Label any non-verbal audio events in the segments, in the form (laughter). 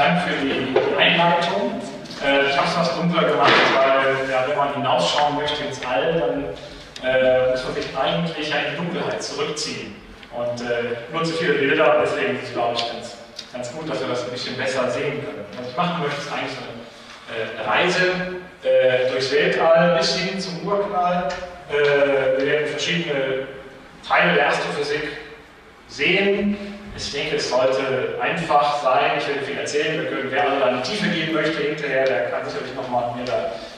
Dank für die Einleitung. Äh, ich habe es fast dunkler gemacht, weil ja, wenn man hinausschauen möchte ins All, dann äh, muss man sich eigentlich in die Dunkelheit zurückziehen. Und äh, nur zu viele Bilder, deswegen ist es, glaube ich, ganz, ganz gut, dass wir das ein bisschen besser sehen können. Was ich machen möchte, ist eigentlich so eine äh, Reise äh, durchs Weltall bis hin zum Urknall. Wir werden verschiedene Teile der Astrophysik sehen. Ich denke, es sollte einfach sein. Ich werde viel erzählen. Können, wer alle in die Tiefe gehen möchte hinterher, der kann sicherlich nochmal mit mir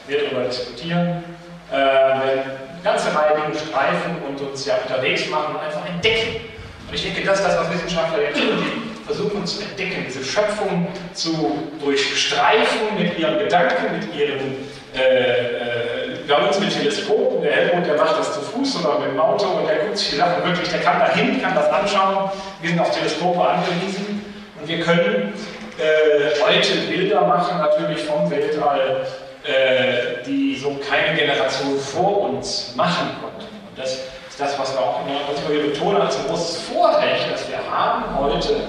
mehr darüber diskutieren. Äh, eine ganze Reihe Dinge streifen und uns ja unterwegs machen und einfach entdecken. Und ich denke, das ist das, was Wissenschaftler jetzt tun. Die versuchen zu entdecken, diese Schöpfung zu durchstreifen mit ihren Gedanken, mit ihren äh, äh wir haben uns mit Teleskopen, der Helmut, der macht das zu Fuß oder mit dem Auto und der guckt sich die Sachen wirklich, der kann da hin, kann das anschauen. Wir sind auf Teleskope angewiesen und wir können äh, heute Bilder machen, natürlich vom Weltall, äh, die so keine Generation vor uns machen konnten. Und das ist das, was wir auch immer, was ich immer betone, als großes Vorrecht, das wir haben heute,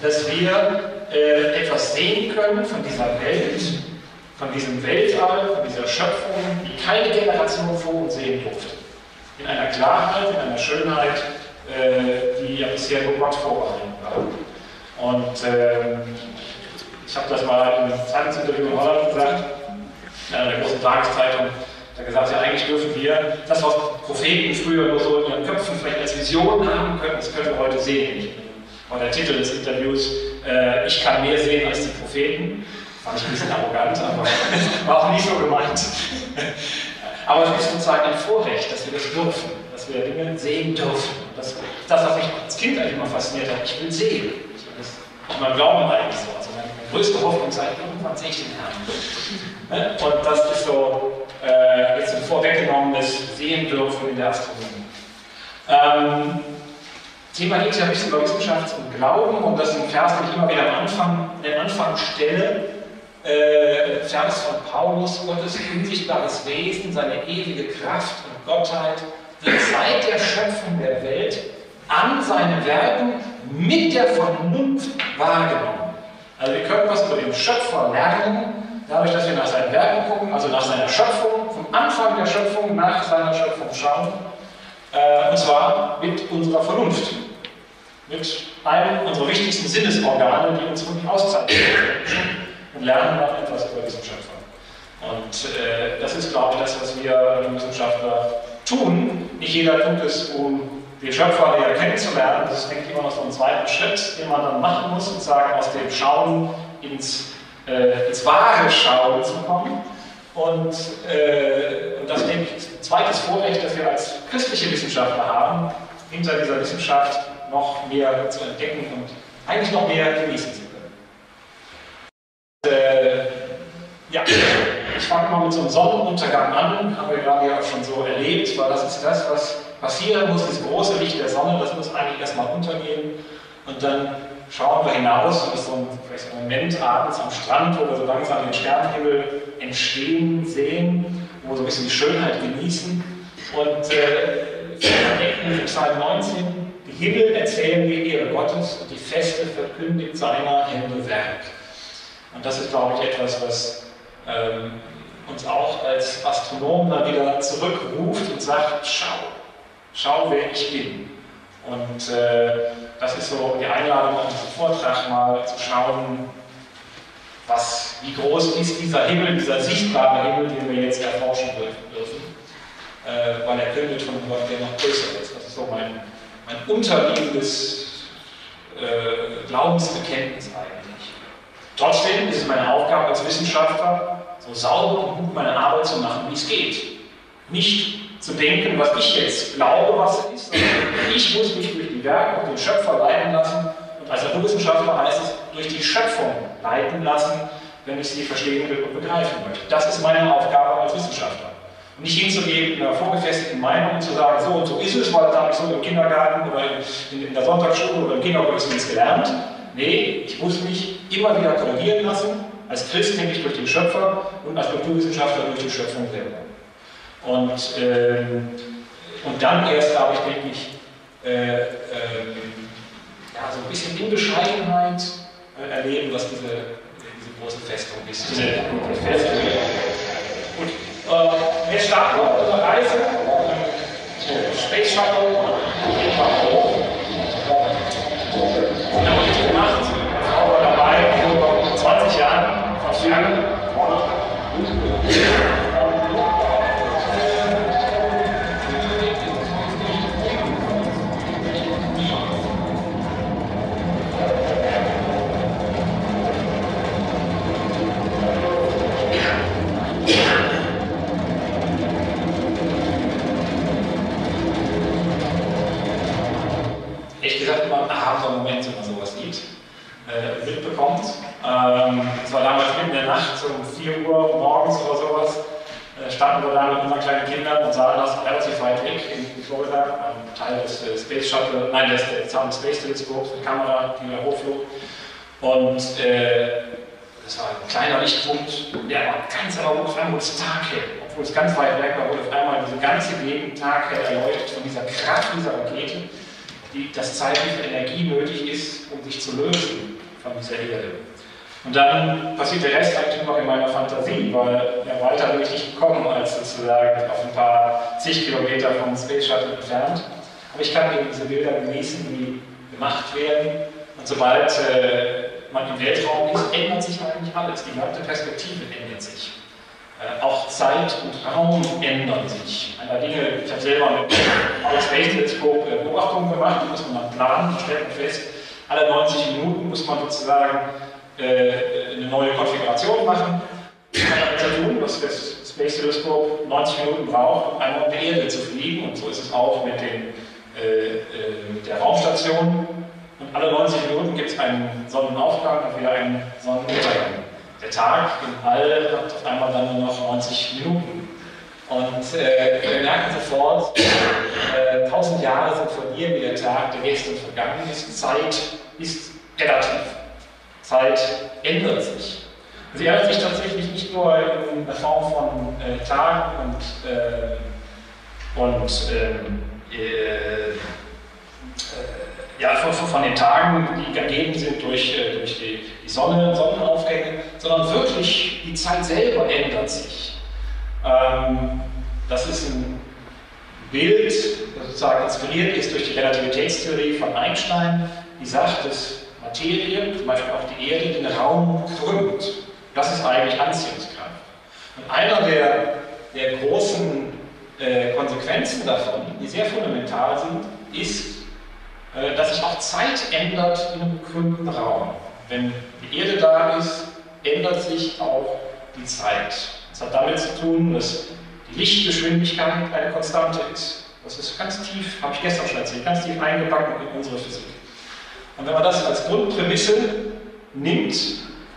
dass wir äh, etwas sehen können von dieser Welt, von diesem Weltall, von dieser Schöpfung, die keine Generation vor uns sehen durfte. In einer Klarheit, in einer Schönheit, äh, die ja bisher nur Gott vorbehalten war. Und äh, ich habe das mal in einem Zeitungsinterview in Holland gesagt, in einer der großen Tageszeitung, da gesagt, ja eigentlich dürfen wir das, was Propheten früher nur so in ihren Köpfen vielleicht als Vision haben können, das können wir heute sehen. Und der Titel des Interviews, äh, ich kann mehr sehen als die Propheten. Fand ich ein bisschen arrogant, aber (laughs) war auch nicht so gemeint. Aber es ist sozusagen ein Vorrecht, dass wir das dürfen, dass wir Dinge sehen dürfen. Das ist das, was mich als Kind eigentlich immer fasziniert hat. Ich will sehen. Ich will das in meinem Glauben eigentlich so. Also meine, größte Hoffnung sei, irgendwann sehe ich den Herrn. Ne? Und das ist so äh, jetzt ein vorweggenommenes Sehen dürfen in der Astronomie. Ähm, Thema geht ja ein bisschen über Wissenschaft und Glauben und das ist ein Vers, den ich immer wieder am Anfang, den Anfang stelle äh, Vers von Paulus, Gottes unsichtbares Wesen, seine ewige Kraft und Gottheit wird seit der Schöpfung der Welt an seinen Werken mit der Vernunft wahrgenommen. Also wir können was über den Schöpfer lernen, dadurch, dass wir nach seinen Werken gucken, also nach seiner Schöpfung, vom Anfang der Schöpfung nach seiner Schöpfung schauen, äh, und zwar mit unserer Vernunft, mit einem unserer wichtigsten Sinnesorgane, die uns wirklich auszeichnen und lernen dann etwas über diesen Schöpfer. Und äh, das ist, glaube ich, das, was wir Wissenschaftler tun. Nicht jeder tut es, um den Schöpfer näher kennenzulernen. Das ist, denke ich, immer noch so ein zweiter Schritt, den man dann machen muss, sozusagen aus dem Schauen ins, äh, ins wahre Schauen zu kommen. Und, äh, und das, denke ich, ein zweites Vorrecht, das wir als christliche Wissenschaftler haben, hinter dieser Wissenschaft noch mehr zu entdecken und eigentlich noch mehr genießen zu äh, ja, ich fange mal mit so einem Sonnenuntergang an, haben wir gerade ja auch schon so erlebt, weil das ist das, was passieren muss, das große Licht der Sonne, das muss eigentlich erstmal untergehen. Und dann schauen wir hinaus und ist so ein, vielleicht ein Moment abends am Strand, wo wir so langsam den Sternenhimmel entstehen sehen, wo wir so ein bisschen die Schönheit genießen. Und äh, im Psalm 19, die Himmel erzählen die Ehre Gottes und die Feste verkündigt seiner Hände Werk. Und das ist, glaube ich, etwas, was ähm, uns auch als Astronomen dann wieder zurückruft und sagt, schau, schau, wer ich bin. Und äh, das ist so die Einladung an diesen Vortrag mal zu schauen, was, wie groß ist dieser Himmel, dieser sichtbare Himmel, den wir jetzt erforschen dürfen, äh, weil er kündet von Gott, der noch größer ist. Das ist so mein, mein unterliegendes äh, Glaubensbekenntnis eigentlich. Trotzdem ist es meine Aufgabe als Wissenschaftler, so sauber und gut meine Arbeit zu machen, wie es geht. Nicht zu denken, was ich jetzt glaube, was es ist, sondern ich muss mich durch die Werke und den Schöpfer leiten lassen. Und als Naturwissenschaftler heißt es, durch die Schöpfung leiten lassen, wenn ich sie verstehen will und begreifen möchte. Das ist meine Aufgabe als Wissenschaftler. Und nicht hinzugehen mit einer vorgefestigten Meinung und zu sagen, so und so ist es, weil das habe ich so im Kindergarten oder in, der Sonntagsschule oder im Kindergottesdienst gelernt. Nee, ich muss mich immer wieder korrigieren lassen, als Christ nämlich durch den Schöpfer und als Naturwissenschaftler durch die Schöpfung selber. Und, ähm, und dann erst darf ich, denke ich, äh, ähm, ja, so ein bisschen in Bescheidenheit äh, erleben, was diese große Festung ist. Äh, Festung. Gut, äh, wir starten auf unserer Reise. Space Shuttle Ehrlich gesagt immer ein erhabener Moment, wenn man sowas sieht, äh, mitbekommt. Ähm, es war damals der Nacht, um 4 Uhr morgens oder sowas, äh, standen wir da mit unseren kleinen Kindern und sahen das relativ weit weg in Florida, ein Teil des äh, Space Shuttle, nein, des, des Space Teleskops, eine Kamera, die da hochflog. Und äh, das war ein kleiner Lichtpunkt, der war ganz aber auf einmal das Tag hell. Obwohl es ganz weit weg war, wurde auf einmal diese ganze Gegend taghell erleuchtet von dieser Kraft dieser Rakete, die das zeigt, wie Energie nötig ist, um sich zu lösen von dieser Erde. Und dann passiert der Rest eigentlich nur noch in meiner Fantasie, weil ja, weiter bin ich nicht gekommen, als sozusagen auf ein paar zig Kilometer vom Space Shuttle entfernt. Aber ich kann eben diese Bilder genießen, die gemacht werden. Und sobald äh, man im Weltraum ist, ändert sich eigentlich alles. Die ganze Perspektive ändert sich. Äh, auch Zeit und Raum ändern sich. Einer Dinge, ich habe selber mit dem Space Teleskop Beobachtungen gemacht, die muss man dann planen, stellt man fest, alle 90 Minuten muss man sozusagen äh, eine neue Konfiguration machen. Das kann man jetzt tun, dass das Space Teleskop 90 Minuten braucht, um einmal um die Erde zu fliegen. Und so ist es auch mit, den, äh, mit der Raumstation. Und alle 90 Minuten gibt es einen Sonnenaufgang und wieder einen Sonnenuntergang. Der Tag im All hat auf einmal dann nur noch 90 Minuten. Und äh, wir merken sofort, äh, 1000 Jahre sind von hier wie der Tag, der vergangen ist. Zeit ist relativ. Zeit ändert sich. Sie ändert sich tatsächlich nicht nur in der Form von äh, Tagen und, äh, und ähm, äh, ja, von, von, den Tagen, die gegeben sind durch, äh, durch die, die Sonne, Sonnenaufgänge, sondern wirklich die Zeit selber ändert sich. Ähm, das ist ein Bild, das sozusagen inspiriert ist durch die Relativitätstheorie von Einstein, die sagt, dass Materie, zum Beispiel auch die Erde, den Raum krümmt. Das ist eigentlich Anziehungskraft. Und einer der, der großen äh, Konsequenzen davon, die sehr fundamental sind, ist, äh, dass sich auch Zeit ändert in einem gekrümmten Raum. Wenn die Erde da ist, ändert sich auch die Zeit. Das hat damit zu tun, dass die Lichtgeschwindigkeit eine Konstante ist. Das ist ganz tief, habe ich gestern schon erzählt, ganz tief eingebacken in unsere Physik. Und wenn man das als Grundprämisse nimmt,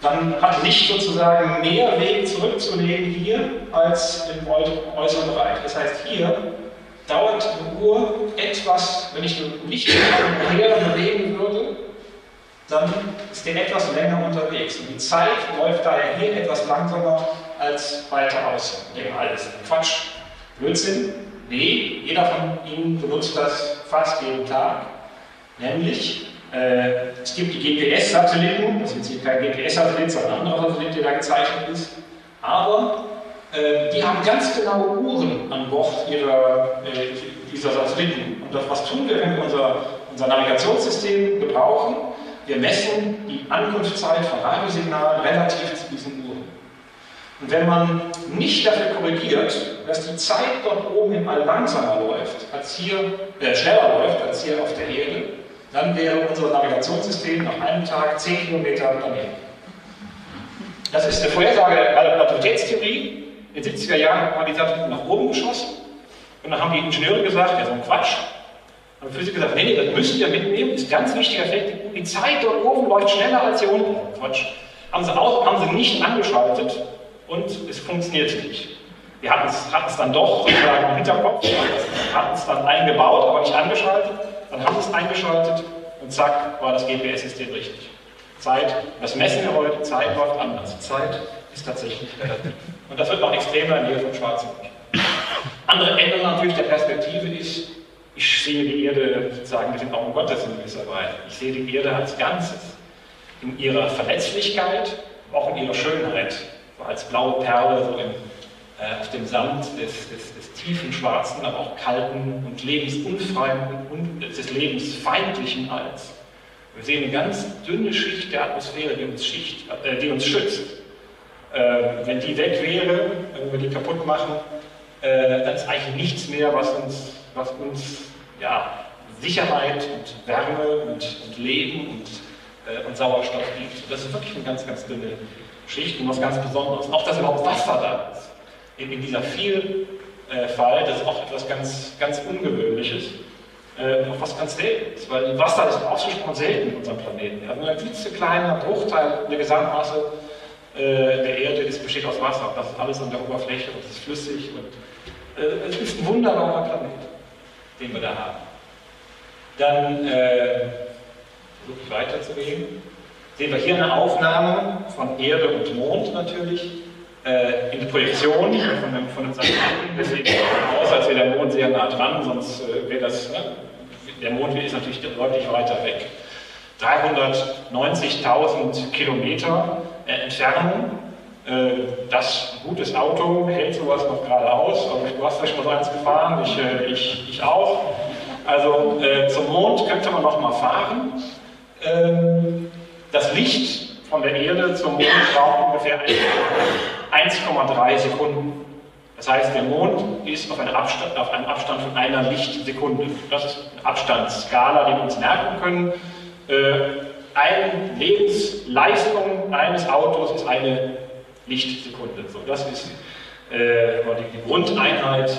dann hat Licht sozusagen mehr Weg zurückzulegen hier als im äußeren Bereich. Das heißt, hier dauert eine Uhr etwas, wenn ich ein Licht her bewegen würde, dann ist der etwas länger unterwegs. Und die Zeit läuft daher hier etwas langsamer als weiter außen. Denken alles Quatsch, Blödsinn. Nee, jeder von Ihnen benutzt das fast jeden Tag. Nämlich, äh, es gibt die GPS-Satelliten, das ist jetzt kein GPS-Satellit, sondern ein anderer Satellit, der da gezeichnet ist. Aber äh, die haben ganz genaue Uhren an Bord ihrer, äh, dieser Satelliten. Und das, was tun wir, wenn wir unser, unser Navigationssystem gebrauchen? Wir messen die Ankunftszeit von Radiosignalen relativ zu diesen Uhren. Und wenn man nicht dafür korrigiert, dass die Zeit dort oben im All langsamer läuft, als hier, äh, schneller läuft als hier auf der Erde, dann wäre unser Navigationssystem nach einem Tag 10 Kilometer daneben. Das ist eine Vorhersage der Relativitätstheorie. In den 70er Jahren hat man die Satelliten nach oben geschossen. Und dann haben die Ingenieure gesagt, ja, so ein Quatsch. Haben die Physiker gesagt, nee, nee, das müssen wir mitnehmen, ist ein ganz wichtiger Effekt. Die Zeit dort oben läuft schneller als hier unten. Quatsch. Haben sie, auch, haben sie nicht angeschaltet und es funktionierte nicht. Wir hatten es dann doch sozusagen im Hinterkopf, hatten es dann eingebaut, aber nicht angeschaltet. Dann haben sie es eingeschaltet und zack, war das GPS-System richtig. Zeit, das messen wir heute, Zeit läuft anders. Zeit ist tatsächlich relativ. Und das wird noch extremer in der Nähe vom Schwarzen Loch. Andere Änderung natürlich der Perspektive ist, ich sehe die Erde sozusagen, sind auch in Gottes in gewisser Weise. Ich sehe die Erde als Ganzes. In ihrer Verletzlichkeit, auch in ihrer Schönheit, als blaue Perle so im, auf dem Sand des, des, des, tiefen, schwarzen, aber auch kalten und lebensunfreien und des lebensfeindlichen Alls. Wir sehen eine ganz dünne Schicht der Atmosphäre, die uns, Schicht, äh, die uns schützt. Äh, wenn die weg wäre, wenn wir die kaputt machen, äh, dann ist eigentlich nichts mehr, was uns, was uns ja, Sicherheit und Wärme und, und Leben und, äh, und Sauerstoff gibt. Das ist wirklich eine ganz, ganz dünne Schicht und was ganz Besonderes. Auch dass überhaupt Wasser da ist. In, in dieser Vielfalt, das ist auch etwas ganz, ganz Ungewöhnliches. Äh, auch was ganz Seltenes, weil Wasser ist ausgesprochen selten in unserem Planeten. Nur ein klitzekleiner Bruchteil der Gesamtmasse äh, der Erde ist, besteht aus Wasser. Das ist alles an der Oberfläche und es ist flüssig. Und, äh, es ist ein wunderbarer Planet, den wir da haben. Dann äh, versuche ich weiterzugehen. Sehen wir hier eine Aufnahme von Erde und Mond natürlich äh, in der Projektion von dem, von dem Satelliten. Deswegen sieht es aus, als wäre der Mond sehr nah dran, sonst äh, wäre das, ne? der Mond ist natürlich deutlich weiter weg. 390.000 Kilometer äh, Entfernung. Äh, das gutes Auto hält sowas noch gerade aus. Du hast vielleicht mal so eins gefahren, ich, äh, ich, ich auch. Also äh, zum Mond könnte man noch mal fahren. Ähm, das Licht von der Erde zum Mond braucht ungefähr 1,3 Sekunden. Das heißt, der Mond ist auf, Abstand, auf, einem Abstand von einer Lichtsekunde. Das ist eine Abstandsskala, die wir uns merken können. Äh, eine Lebensleistung eines Autos ist eine Lichtsekunde. So, das ist äh, die Grundeinheit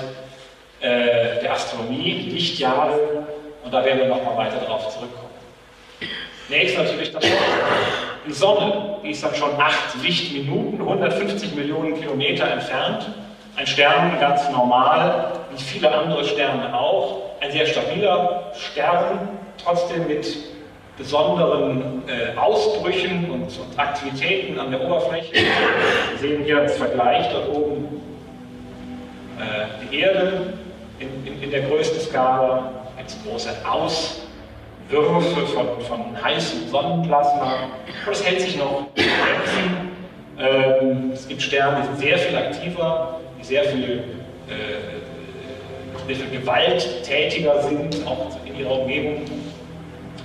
äh, der Astronomie, Lichtjahre, und da werden wir nochmal weiter darauf zurückkommen. Nächstes natürlich das Die Sonne, die ist dann schon 8 Lichtminuten, 150 Millionen Kilometer entfernt. Ein Stern ganz normal, wie viele andere Sterne auch. Ein sehr stabiler Stern, trotzdem mit besonderen äh, Ausbrüchen und, und, Aktivitäten an der Oberfläche. Wir sehen hier als Vergleich dort oben äh, die Erde in, in, in, der größten Skala, ganz große Auswürfe von, von heißem Sonnenplasma. Und es hält sich noch ähm, Es gibt Sterne, die sind sehr viel aktiver, die sehr viel, äh, sehr viel gewalttätiger sind, auch in ihrer Umgebung.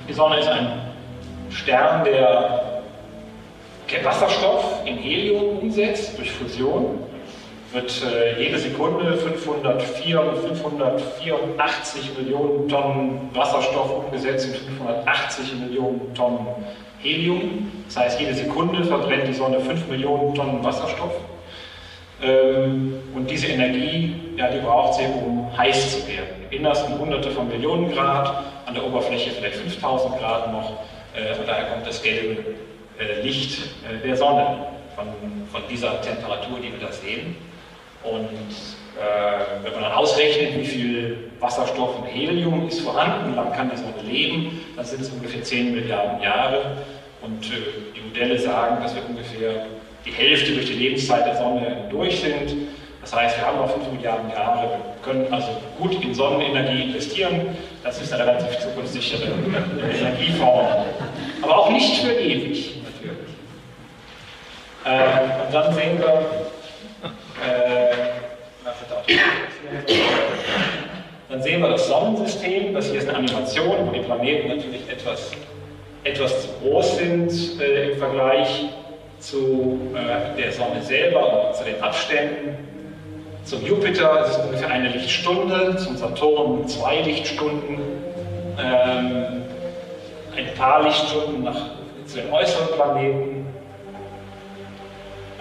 Die Sonne ist ein Stern, der Wasserstoff in Helium umsetzt durch Fusion. Wird äh, jede Sekunde 504, 584 Millionen Tonnen Wasserstoff umgesetzt in 580 Millionen Tonnen Helium. Das heißt, jede Sekunde verbrennt die Sonne 5 Millionen Tonnen Wasserstoff. Ähm, und diese Energie, ja, die braucht sie, um heiß zu werden. Im Innersten hunderte von Millionen Grad, an der Oberfläche vielleicht 5000 Grad noch. Äh, von daher kommt das gelbe äh, Licht äh, der Sonne von, von dieser Temperatur, die wir da sehen. Und äh, wenn man dann ausrechnet, wie viel Wasserstoff und Helium ist vorhanden, lange kann die Sonne leben, dann sind es ungefähr 10 Milliarden Jahre. Und äh, die Modelle sagen, dass wir ungefähr die Hälfte durch die Lebenszeit der Sonne durch sind. Das heißt, wir haben noch 5 Milliarden Jahre, wir können also gut in Sonnenenergie investieren. Das ist eine relativ zukunftssichere Energieform. Aber auch nicht für ewig, natürlich. Äh, und dann sehen wir, dann sehen wir das Sonnensystem. Das hier ist eine Animation, wo die Planeten natürlich etwas, etwas zu groß sind äh, im Vergleich zu äh, der Sonne selber und zu den Abständen. Zum Jupiter ist es ungefähr eine Lichtstunde, zum Saturn zwei Lichtstunden, ähm, ein paar Lichtstunden nach, zu den äußeren Planeten.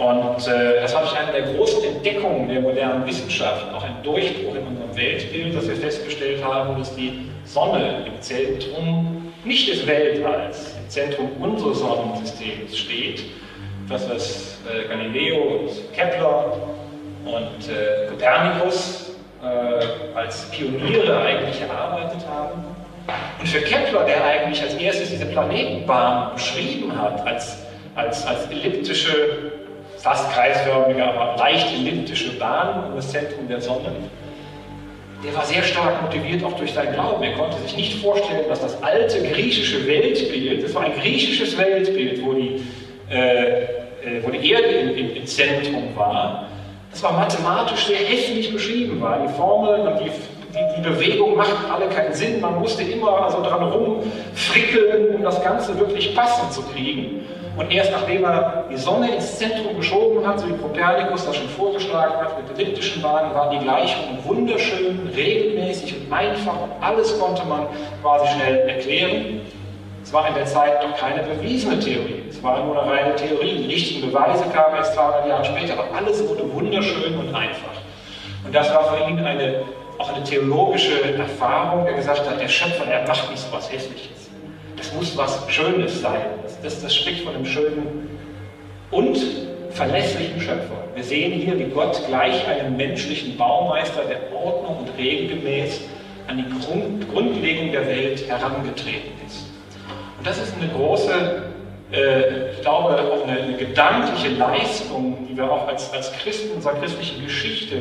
Und äh, das war eine der großen Entdeckungen der modernen Wissenschaft, auch ein Durchbruch in unserem Weltbild, dass wir festgestellt haben, dass die Sonne im Zentrum nicht des Weltalls, im Zentrum unseres Sonnensystems steht, das, was äh, Galileo und Kepler und äh, Kopernikus äh, als Pioniere eigentlich erarbeitet haben. Und für Kepler, der eigentlich als erstes diese Planetenbahn beschrieben hat, als, als, als elliptische, fast kreisförmige, aber leicht elliptische Bahn um das Zentrum der Sonne, der war sehr stark motiviert auch durch seinen Glauben. Er konnte sich nicht vorstellen, dass das alte griechische Weltbild, das war ein griechisches Weltbild, wo die äh, äh, wo die Erde im, im, Zentrum war, das war mathematisch sehr hässlich beschrieben war. Die Formeln und die, die, die, Bewegung machten alle keinen Sinn. Man musste immer also dran rumfrickeln, um das Ganze wirklich passend zu kriegen. Und erst nachdem er die Sonne ins Zentrum geschoben hat, so wie Kopernikus das schon vorgeschlagen hat, mit elliptischen Bahnen, waren die Gleichungen wunderschön, regelmäßig und einfach und alles konnte man quasi schnell erklären. Es war in der Zeit noch keine bewiesene Theorie, es war nur eine reine Theorie. Die richtigen Beweise kamen erst 200 Jahre später, aber alles wurde wunderschön und einfach. Und das war für ihn eine, auch eine theologische Erfahrung, der gesagt hat, der Schöpfer, der macht nicht so was Hässliches. Das muss was Schönes sein. Das, das, das spricht von einem schönen und verlässlichen Schöpfer. Wir sehen hier, wie Gott gleich einem menschlichen Baumeister der Ordnung und regelgemäß an die Grund, Grundlegung der Welt herangetreten ist. Und das ist eine große, äh, ich glaube, auch eine, eine, gedankliche Leistung, die wir auch als, als Christen unserer christlichen Geschichte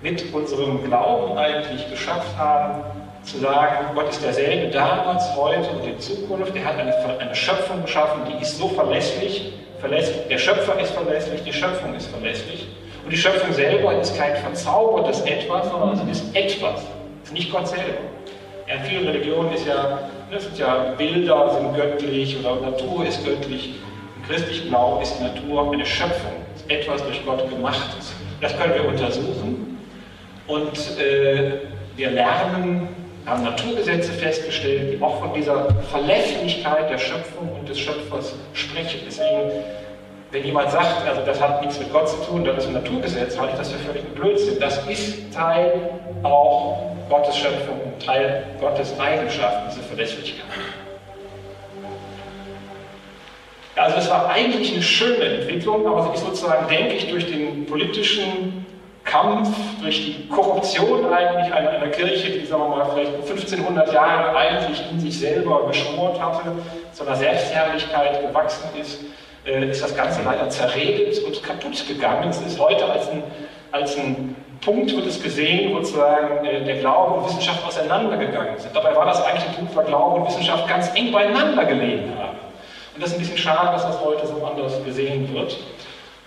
mit unserem Glauben eigentlich geschafft haben, zu sagen, Gott ist derselbe damals, heute und in Zukunft. Er hat eine, eine Schöpfung geschaffen, die ist so verlässlich, verlässlich. Der Schöpfer ist verlässlich, die Schöpfung ist verlässlich. Und die Schöpfung selber ist kein verzaubertes Etwas, sondern es ist etwas. Es ist nicht Gott selber. in vielen Religionen ist ja, das sind ja Bilder, sind göttlich oder Natur ist göttlich. Im christlichen Glauben ist die Natur eine Schöpfung, ist etwas durch Gott gemachtes. Das können wir untersuchen und äh, wir lernen haben Naturgesetze festgestellt, die auch von dieser Verlässlichkeit der Schöpfung und des Schöpfers sprechen. Deswegen, wenn jemand sagt, also das hat nichts mit Gott zu tun, das ist ein Naturgesetz, halte ich das für völlig Blödsinn. Das ist Teil auch Gottes Schöpfung und Teil Gottes Eigenschaften, diese Verlässlichkeit. Also es war eigentlich eine schöne Entwicklung, aber sie ist sozusagen, denke ich, durch den politischen Kampf, durch die Korruption eigentlich einer, Kirche, die, sagen wir mal, vielleicht 1500 Jahre eigentlich in sich selber geschmort hatte, zu einer Selbstherrlichkeit gewachsen ist, äh, ist das Ganze leider zerredet und kaputt gegangen. Es ist heute als ein, als ein Punkt, wird es gesehen, wo sozusagen äh, der Glaube und Wissenschaft auseinandergegangen sind. Dabei war das eigentlich ein Punkt, wo Glaube und Wissenschaft ganz eng beieinander gelegen haben. Und das ist ein bisschen schade, dass das heute so anders gesehen wird.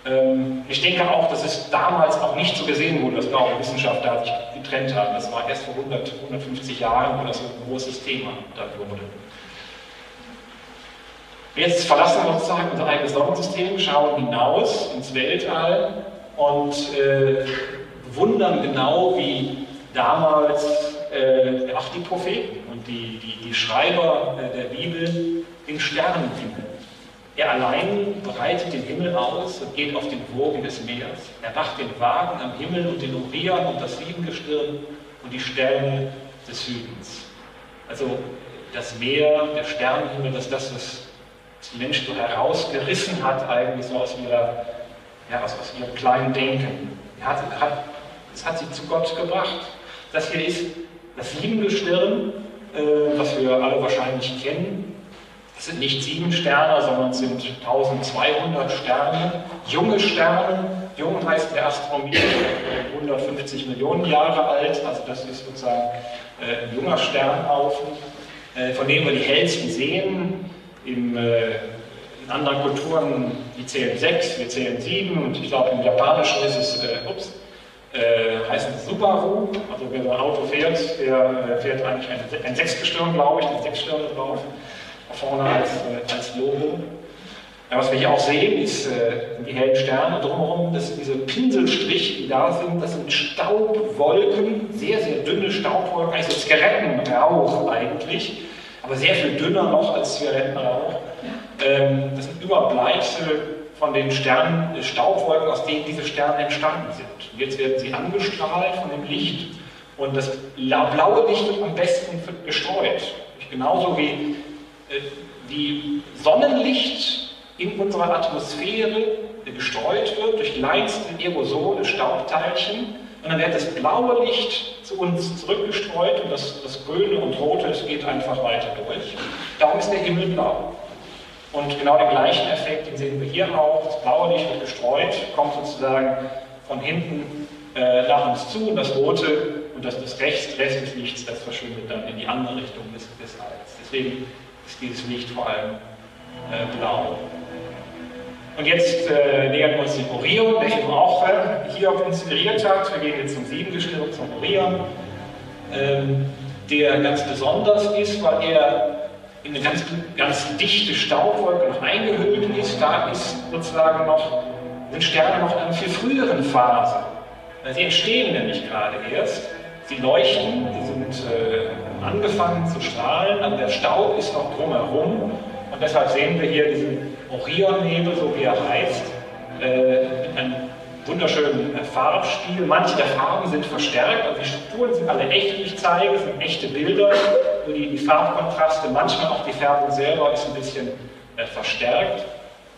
Ähm, ich denke auch, dass es damals auch nicht so gesehen wurde, dass und Wissenschaft da sich getrennt haben. Das war erst vor 100, 150 Jahren, wo das ein großes Thema dann wurde. Jetzt verlassen wir sozusagen unser eigenes Sonnensystem, schauen hinaus ins Weltall und äh, wundern genau, wie damals äh, auch die Propheten und die, die, die Schreiber äh, der Bibel den Sternenhimmel er allein breitet den Himmel aus und geht auf den Wogen des Meeres. Er macht den Wagen am Himmel und den Orion und das Siebengestirn und die Sterne des Südens. Also das Meer, der Sternenhimmel, das ist das, was die Menschen so herausgerissen hat, eigentlich so aus, ihrer, ja, aus, aus ihrem kleinen Denken. Er hat, hat, das hat sie zu Gott gebracht. Das hier ist das Siebengestirn, äh, was wir alle wahrscheinlich kennen. Es sind nicht sieben Sterne, sondern es sind 1200 Sterne, junge Sterne. Jung heißt der Astronomie 150 Millionen Jahre alt, also das ist sozusagen äh, ein junger Sternhaufen, äh, von dem wir die hellsten sehen. Im, äh, in anderen Kulturen, die zählen sechs, wir zählen sieben. Und ich glaube im Japanischen ist es, äh, ups, äh, heißt Subaru, also wer so ein Auto fährt, der äh, fährt eigentlich ein, ein Sechsgestirn, glaube ich, ein Sechsgestirn drauf vorne als, äh, als Logo. Ja, was wir hier auch sehen, ist äh, die hellen Sterne drumherum, das sind diese Pinselstriche, die da sind, das sind Staubwolken, sehr, sehr dünne Staubwolken, eigentlich so Zigarettenrauch eigentlich, aber sehr viel dünner noch als Zigarettenrauch. Ähm, das sind Überbleibsel von den Sternen, äh, Staubwolken, aus denen diese Sterne entstanden sind. Und jetzt werden sie angestrahlt von dem Licht und das blaue Licht wird am besten gestreut. Genauso wie wie Sonnenlicht in unserer Atmosphäre gestreut wird durch kleinste Aerosole, Staubteilchen. Und dann wird das blaue Licht zu uns zurückgestreut und das, das grüne und rote, das geht einfach weiter durch. Darum ist der Himmel blau. Und genau den gleichen Effekt, den sehen wir hier auch. Das blaue Licht wird gestreut, kommt sozusagen von hinten äh, nach uns zu und das rote und das, das Rest, Rest des Lichts, das verschwindet dann in die andere Richtung des, des Alls. Deswegen ist dieses Licht vor allem äh, blau. Und jetzt äh, nähern wir uns dem Orion, der eben auch äh, Hiob inspiriert hat. Wir gehen jetzt zum Siebengestirn, zum Orion, ähm, der ganz besonders ist, weil er in eine ganz, ganz dichte Staubwolke noch eingehüllt ist. Da ist sozusagen noch, sind Sterne noch in einer viel früheren Phase. Sie entstehen nämlich gerade erst. Sie leuchten, sie sind äh, angefangen zu strahlen, aber der Staub ist noch drumherum. Und deshalb sehen wir hier diesen Orionnebel, so wie er heißt, äh, mit einem wunderschönen äh, Farbspiel. Manche der Farben sind verstärkt, also die Strukturen sind alle echt, die ich zeige, sind echte Bilder. Nur die, die Farbkontraste, manchmal auch die Färbung selber ist ein bisschen äh, verstärkt.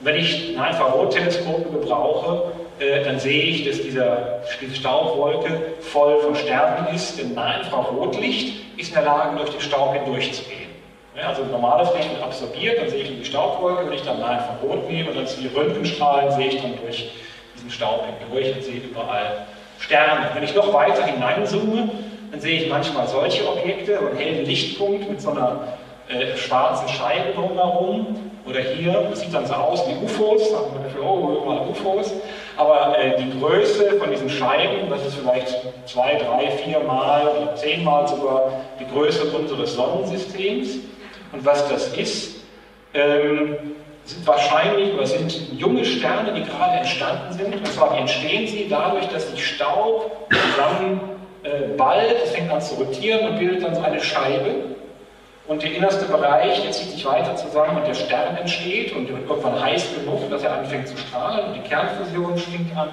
Wenn ich ein Infrarotteleskope gebrauche, äh, dann sehe ich, dass dieser, diese Staubwolke voll von Sternen ist, denn Infrarotlicht ist in der Lage, durch den Staub hindurchzugehen. Ja, also normales Licht wird absorbiert, dann sehe ich die Staubwolke, wenn ich dann Infrarot nehme, dann die Röntgenstrahlen sehe ich dann durch diesen Staub hindurch und sehe überall Sterne. Wenn ich noch weiter hineinzoome, dann sehe ich manchmal solche Objekte, einen hellen Lichtpunkt mit so einer äh, schwarzen Scheibe drumherum. Oder hier, das sieht dann so aus wie UFOs, haben wir dafür, oh, mal UFOs. Aber äh, die Größe von diesen Scheiben, das ist vielleicht zwei, drei, vier Mal oder zehnmal sogar die Größe unseres Sonnensystems. Und was das ist, ähm, sind wahrscheinlich oder sind junge Sterne, die gerade entstanden sind. Und zwar, entstehen sie? Dadurch, dass sich Staub zusammen äh, es fängt an zu rotieren und bildet dann so eine Scheibe. Und der innerste Bereich, der zieht sich weiter zusammen und der Stern entsteht und wird irgendwann heiß genug, dass er anfängt zu strahlen und die Kernfusion schwingt an.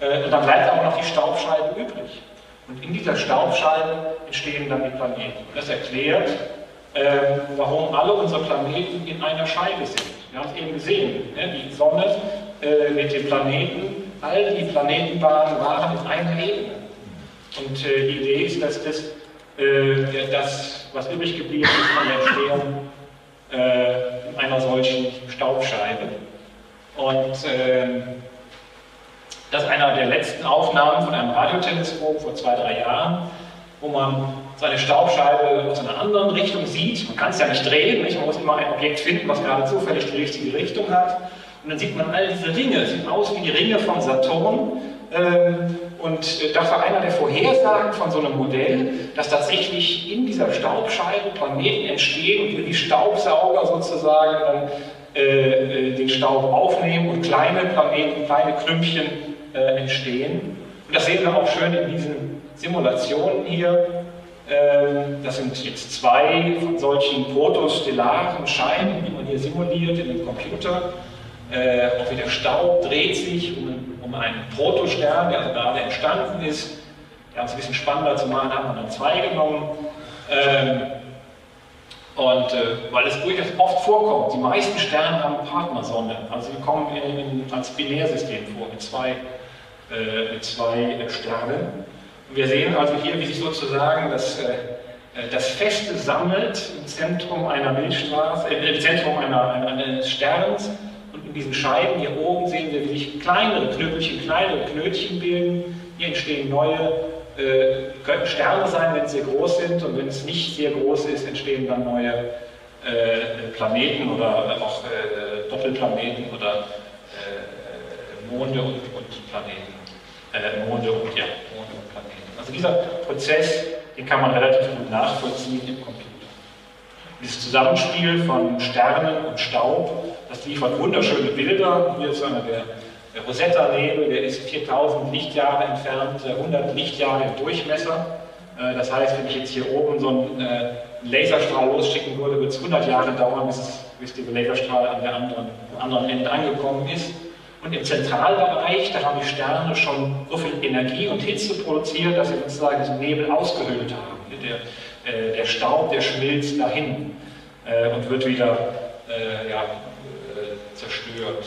Äh, und dann bleibt auch noch die Staubscheibe übrig. Und in dieser Staubscheibe entstehen dann die Planeten. Das erklärt, äh, warum alle unsere Planeten in einer Scheibe sind. Wir haben es eben gesehen, ne? die Sonne äh, mit den Planeten, all die Planetenbahnen waren in einer Ebene. Und äh, die Idee ist, dass das, äh, das, was übrig geblieben ist von der Entstehung äh, einer solchen Staubscheibe. Und ähm, das ist einer der letzten Aufnahmen von einem Radioteleskop vor zwei, drei Jahren, wo man so eine Staubscheibe aus einer anderen Richtung sieht. Man kann es ja nicht drehen, nicht? man muss immer ein Objekt finden, was gerade zufällig die richtige Richtung hat. Und dann sieht man all diese Ringe, sieht aus wie die Ringe von Saturn. Ähm, und äh, das war einer der Vorhersagen von so einem Modell, dass tatsächlich in dieser Staubscheibe Planeten entstehen und wie Staubsauger sozusagen dann äh, äh, den Staub aufnehmen und kleine Planeten, kleine Klümpchen äh, entstehen. Und das sehen wir auch schön in diesen Simulationen hier. Ähm, das sind jetzt zwei von solchen protostellaren Scheiben, die man hier simuliert in dem Computer. Äh, auch wieder Staub dreht sich um, um einen Protostern, der also gerade entstanden ist. Ja, es ein bisschen spannender zu machen, haben wir dann zwei genommen. Ähm, und äh, weil es durchaus oft vorkommt, die meisten Sterne haben Partnersonne, also sie kommen in, in, als Binärsystem vor, mit zwei, äh, mit zwei Sternen. Wir sehen also hier, wie sich sozusagen das, äh, das Feste sammelt im Zentrum einer Milchstraße, äh, im Zentrum einer, eines Sterns. In diesen Scheiben hier oben sehen wir, wie sich kleinere Knüppelchen, kleinere Knötchen bilden. Hier entstehen neue, äh, könnten Sterne sein, wenn sie sehr groß sind. Und wenn es nicht sehr groß ist, entstehen dann neue äh, Planeten oder auch äh, Doppelplaneten oder äh, Monde und, und Planeten. Monde und ja, Monde und Planeten. Also dieser Prozess, den kann man relativ gut nachvollziehen im Computer. Dieses Zusammenspiel von Sternen und Staub, das liefert wunderschöne Bilder. Hier ist einer der, der Rosetta-Nebel, der ist 4000 Lichtjahre entfernt, 100 Lichtjahre im Durchmesser. Äh, das heißt, wenn ich jetzt hier oben so einen äh, Laserstrahl losschicken würde, würde es 100 Jahre dauern, bis, bis der Laserstrahl an der anderen, am anderen Ende angekommen ist. Und im Zentralbereich, da haben die Sterne schon so viel Energie und Hitze produziert, dass sie sozusagen diesen Nebel ausgehöhlt haben. Der, äh, der Staub, der schmilzt dahin äh, und wird wieder äh, ja, äh, zerstört.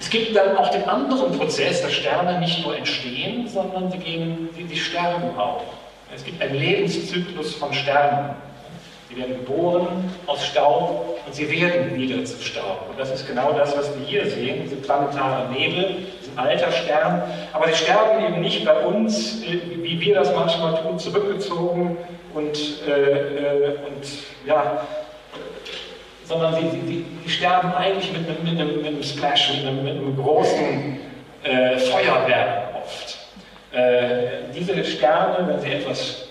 Es gibt dann auch den anderen Prozess, dass Sterne nicht nur entstehen, sondern sie, gehen, sie, sie sterben auch. Es gibt einen Lebenszyklus von Sternen. Sie werden geboren aus Staub und sie werden wieder zu Staub. Und das ist genau das, was wir hier sehen, diese planetare Nebel, alter Stern. Aber sie sterben eben nicht bei uns, wie wir das manchmal tun, zurückgezogen und, äh, äh, und ja, sondern sie, sie, sie sterben eigentlich mit einem, mit einem, mit einem Splash, mit einem, mit einem großen äh, Feuerwerk oft. Äh, diese Sterne, wenn sie etwas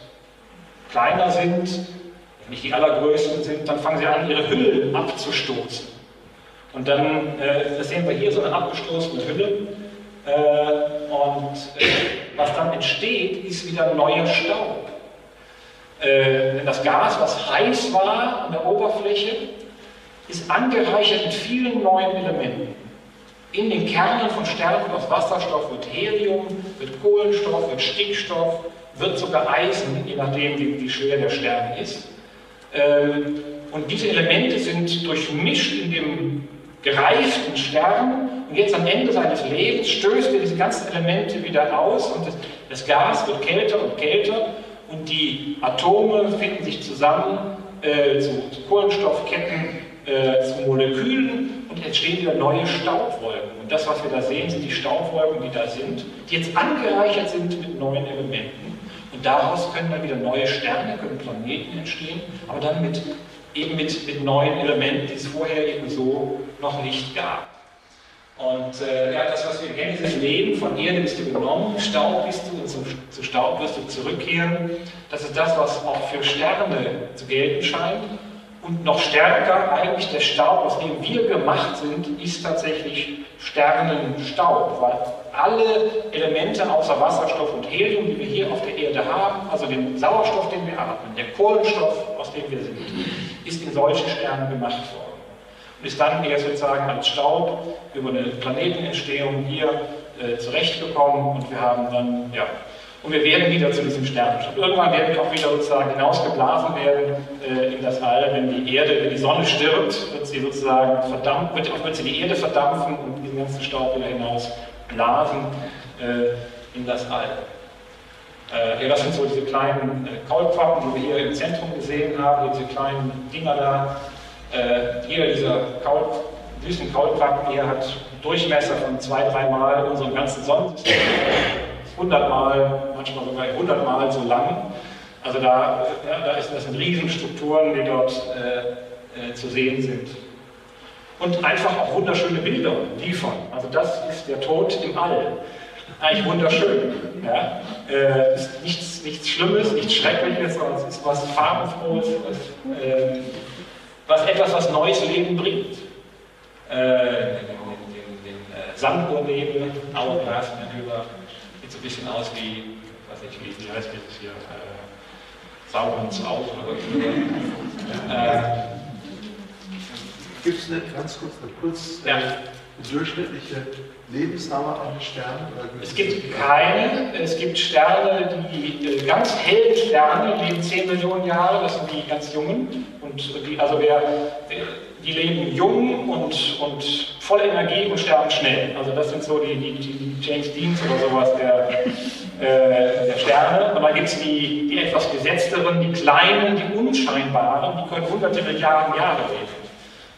kleiner sind, nicht die allergrößten sind, dann fangen sie an, ihre Hüllen abzustoßen. Und dann, äh, das sehen wir hier, so eine abgestoßene Hülle. Äh, und äh, was dann entsteht, ist wieder neuer Staub. Äh, das Gas, was heiß war an der Oberfläche, ist angereichert mit vielen neuen Elementen. In den Kernen von Sternen aus Wasserstoff wird Helium, wird Kohlenstoff, wird Stickstoff, wird sogar Eisen, je nachdem wie, wie schwer der Stern ist. Und diese Elemente sind durchmischt in dem gereiften Stern jetzt am Ende seines Lebens stößt er diese ganzen Elemente wieder aus und das, das Gas wird kälter und kälter und die Atome finden sich zusammen äh, zu, zu, Kohlenstoffketten, äh, zu Molekülen und entstehen wieder neue Staubwolken. Und das, was wir da sehen, sind die Staubwolken, die da sind, die jetzt angereichert sind mit neuen Elementen. Und daraus können dann wieder neue Sterne, können Planeten entstehen, aber dann mit, eben mit, mit neuen Elementen, die es vorher eben so noch nicht gab. Und äh, ja, das, was wir kennen, dieses Leben, von Erde bist du genommen, Staub bist du und zu, zu Staub wirst du zurückkehren. Das ist das, was auch für Sterne zu gelten scheint. Und noch stärker, eigentlich der Staub, aus dem wir gemacht sind, ist tatsächlich Sternenstaub, weil alle Elemente außer Wasserstoff und Helium, die wir hier auf der Erde haben, also den Sauerstoff, den wir atmen, der Kohlenstoff, aus dem wir sind, ist in solchen Sternen gemacht worden ist dann eher sozusagen als Staub über eine Planetenentstehung hier äh, zurechtgekommen und wir haben dann, ja, und wir werden wieder zu diesem Sternenstaub. Irgendwann werden wir auch wieder sozusagen hinausgeblasen werden äh, in das All, wenn die Erde, wenn die Sonne stirbt, wird sie sozusagen verdampft, wird, wird sie die Erde verdampfen und diesen ganzen Staub wieder hinausblasen äh, in das All. Äh, ja, das sind so diese kleinen äh, Kaulquappen, die wir hier im Zentrum gesehen haben, diese kleinen Dinger da, äh, jeder dieser Kaul, süßen Kaulquappen hier hat Durchmesser von zwei, dreimal unserem ganzen Sonnensystem. 100 Mal, manchmal sogar 100 Mal so lang. Also da, ja, da ist, das sind Riesenstrukturen, die dort äh, äh, zu sehen sind. Und einfach auch wunderschöne Bilder liefern. Also das ist der Tod im All. Eigentlich wunderschön. Ja? Äh, ist nichts, nichts Schlimmes, nichts Schreckliches, sondern es ist was Farbenfrohes, was, äh, was etwas, was neues Leben bringt. Äh, den, den, den äh, Sanduhrnebel, Hourglass Manöver, sieht so ein bisschen aus wie, weiß nicht, wie, wie heißt das hier, äh, Saurons Auge oder so. äh, Gibt es eine ganz kurz, kurz, ja. eine durchschnittliche Lebensdauer eines Sterns? Es gibt keine. Es gibt Sterne, die äh, ganz hellen Sterne leben 10 Millionen Jahre, das sind die ganz jungen. Und die, also wer, die leben jung und, und voll Energie und sterben schnell. Also das sind so die, die, die James Deans oder sowas der, äh, der Sterne. Und dann gibt es die, die etwas gesetzteren, die kleinen, die unscheinbaren, die können hunderte Milliarden Jahre leben.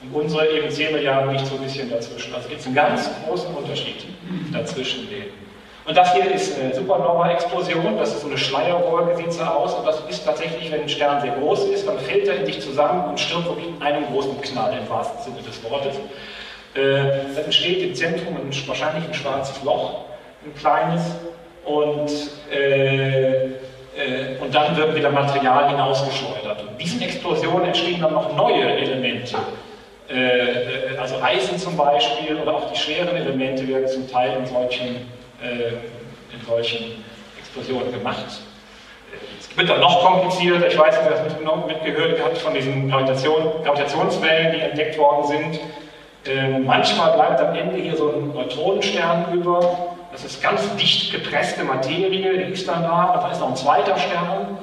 Und unsere eben 10 Milliarden nicht so ein bisschen dazwischen. Also gibt es einen ganz großen Unterschied dazwischen denen. Und das hier ist eine Supernova-Explosion, das ist so eine Schleierwolke, sieht so aus. Und das ist tatsächlich, wenn ein Stern sehr groß ist, dann fällt er in sich zusammen und stirbt wirklich in einem großen Knall, im wahrsten Sinne des Wortes. Äh, dann entsteht im Zentrum ein, wahrscheinlich ein schwarzes Loch, ein kleines. Und, äh, äh, und dann wird wieder Material hinausgeschleudert. Und diesen Explosionen entstehen dann noch neue Elemente. Äh, also Eisen zum Beispiel oder auch die schweren Elemente werden zum Teil in solchen, äh, in solchen Explosionen gemacht. Es wird dann noch komplizierter, ich weiß nicht, wer das mitgehört hat von diesen Gravitation, Gravitationswellen, die entdeckt worden sind. Äh, manchmal bleibt am Ende hier so ein Neutronenstern über. Das ist ganz dicht gepresste Materie, die ist dann da. Dann ist noch ein zweiter Stern.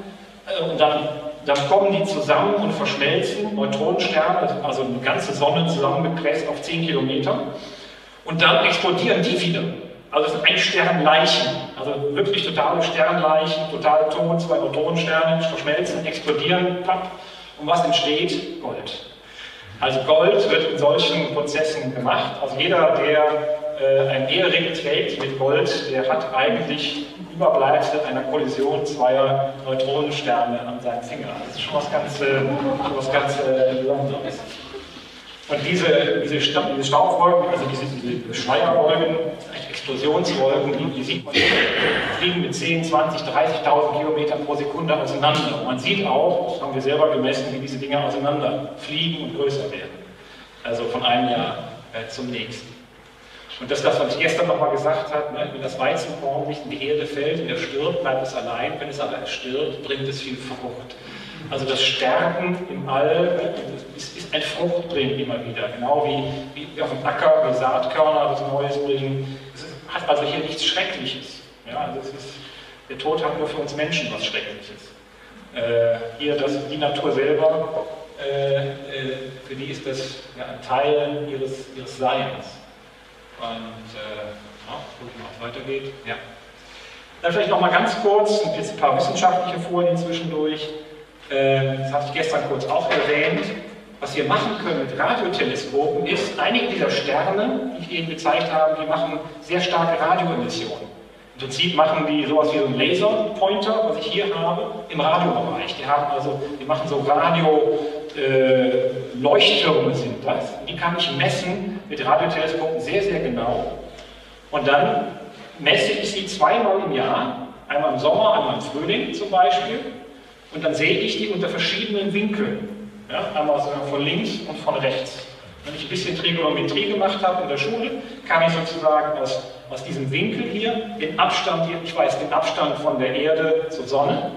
Und dann dann kommen die zusammen und verschmelzen, Neutronensterne, also eine ganze Sonne zusammengepresst auf 10 Kilometer. Und dann explodieren die wieder. Also es sind ein Sternleichen, also wirklich totale Sternleichen, total tot, zwei Neutronensterne verschmelzen, explodieren, papp. Und was entsteht? Gold. Also Gold wird in solchen Prozessen gemacht. Also jeder, der äh, ein Ehering trägt mit Gold, der hat eigentlich Überbleibsel einer Kollision zweier Neutronensterne an seinem Finger. Das ist schon was ganz, äh, was ganz äh, Besonderes. Und diese, diese, diese Staubwolken, also diese, diese Schleierwolken, Explosionswolken, die, sieht man, die fliegen mit 10, 20, 30.000 Kilometern pro Sekunde auseinander. Und man sieht auch, das haben wir selber gemessen, wie diese Dinge auseinander fliegen und größer werden. Also von einem Jahr äh, zum nächsten. Und das das, was ich gestern nochmal gesagt habe, ne? wenn das Weizenkorn nicht in die Erde fällt und er stirbt, bleibt es allein. Wenn es aber stirbt, bringt es viel Frucht. Also das Sterben im All ist, ein Fruchtbringen immer wieder, genau wie, wie auf dem Acker, wie Saatkörner das Neues bringen. Es hat also hier nichts Schreckliches. Ja, also ist, der Tod hat nur für uns Menschen was Schreckliches. Äh, hier das, die Natur selber, äh, äh, für die ist das ja, ein Teil ihres, ihres Seins. Und äh, ja, wie es weitergeht. Ja. Dann vielleicht noch mal ganz kurz, jetzt ein paar wissenschaftliche Folien zwischendurch. Äh, das hatte ich gestern kurz auch erwähnt. Was wir machen können mit Radioteleskopen ist, einige dieser Sterne, die ich eben gezeigt habe, die machen sehr starke Radioemissionen. Im Prinzip machen die sowas wie so einen Laserpointer, was ich hier habe, im Radiobereich. Die, haben also, die machen so Radio-Leuchttürme äh, sind das. Die kann ich messen mit Radioteleskopen sehr, sehr genau. Und dann messe ich sie zweimal im Jahr, einmal im Sommer, einmal im Frühling zum Beispiel. Und dann sehe ich die unter verschiedenen Winkeln. Ja, einmal von links und von rechts. Wenn ich ein bisschen Trigonometrie gemacht habe in der Schule, kann ich sozusagen aus, aus diesem Winkel hier den Abstand, hier, ich weiß den Abstand von der Erde zur Sonne,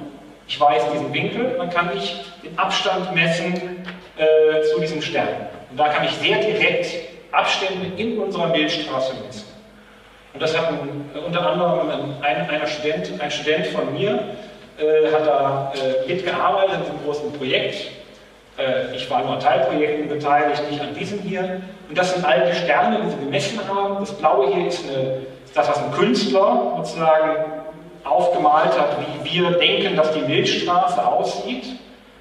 ich weiß diesen Winkel, dann kann ich den Abstand messen äh, zu diesem Stern. Und da kann ich sehr direkt Abstände in unserer Milchstraße messen. Und das hat ein, unter anderem ein, ein, Student, ein Student von mir, äh, hat da äh, mitgearbeitet in einem großen Projekt. Äh, ich war nur an Teilprojekten beteiligt, nicht an diesem hier. Und das sind all die Sterne, die sie gemessen haben. Das Blaue hier ist, eine, das, was ein Künstler sozusagen aufgemalt hat, wie wir denken, dass die Milchstraße aussieht.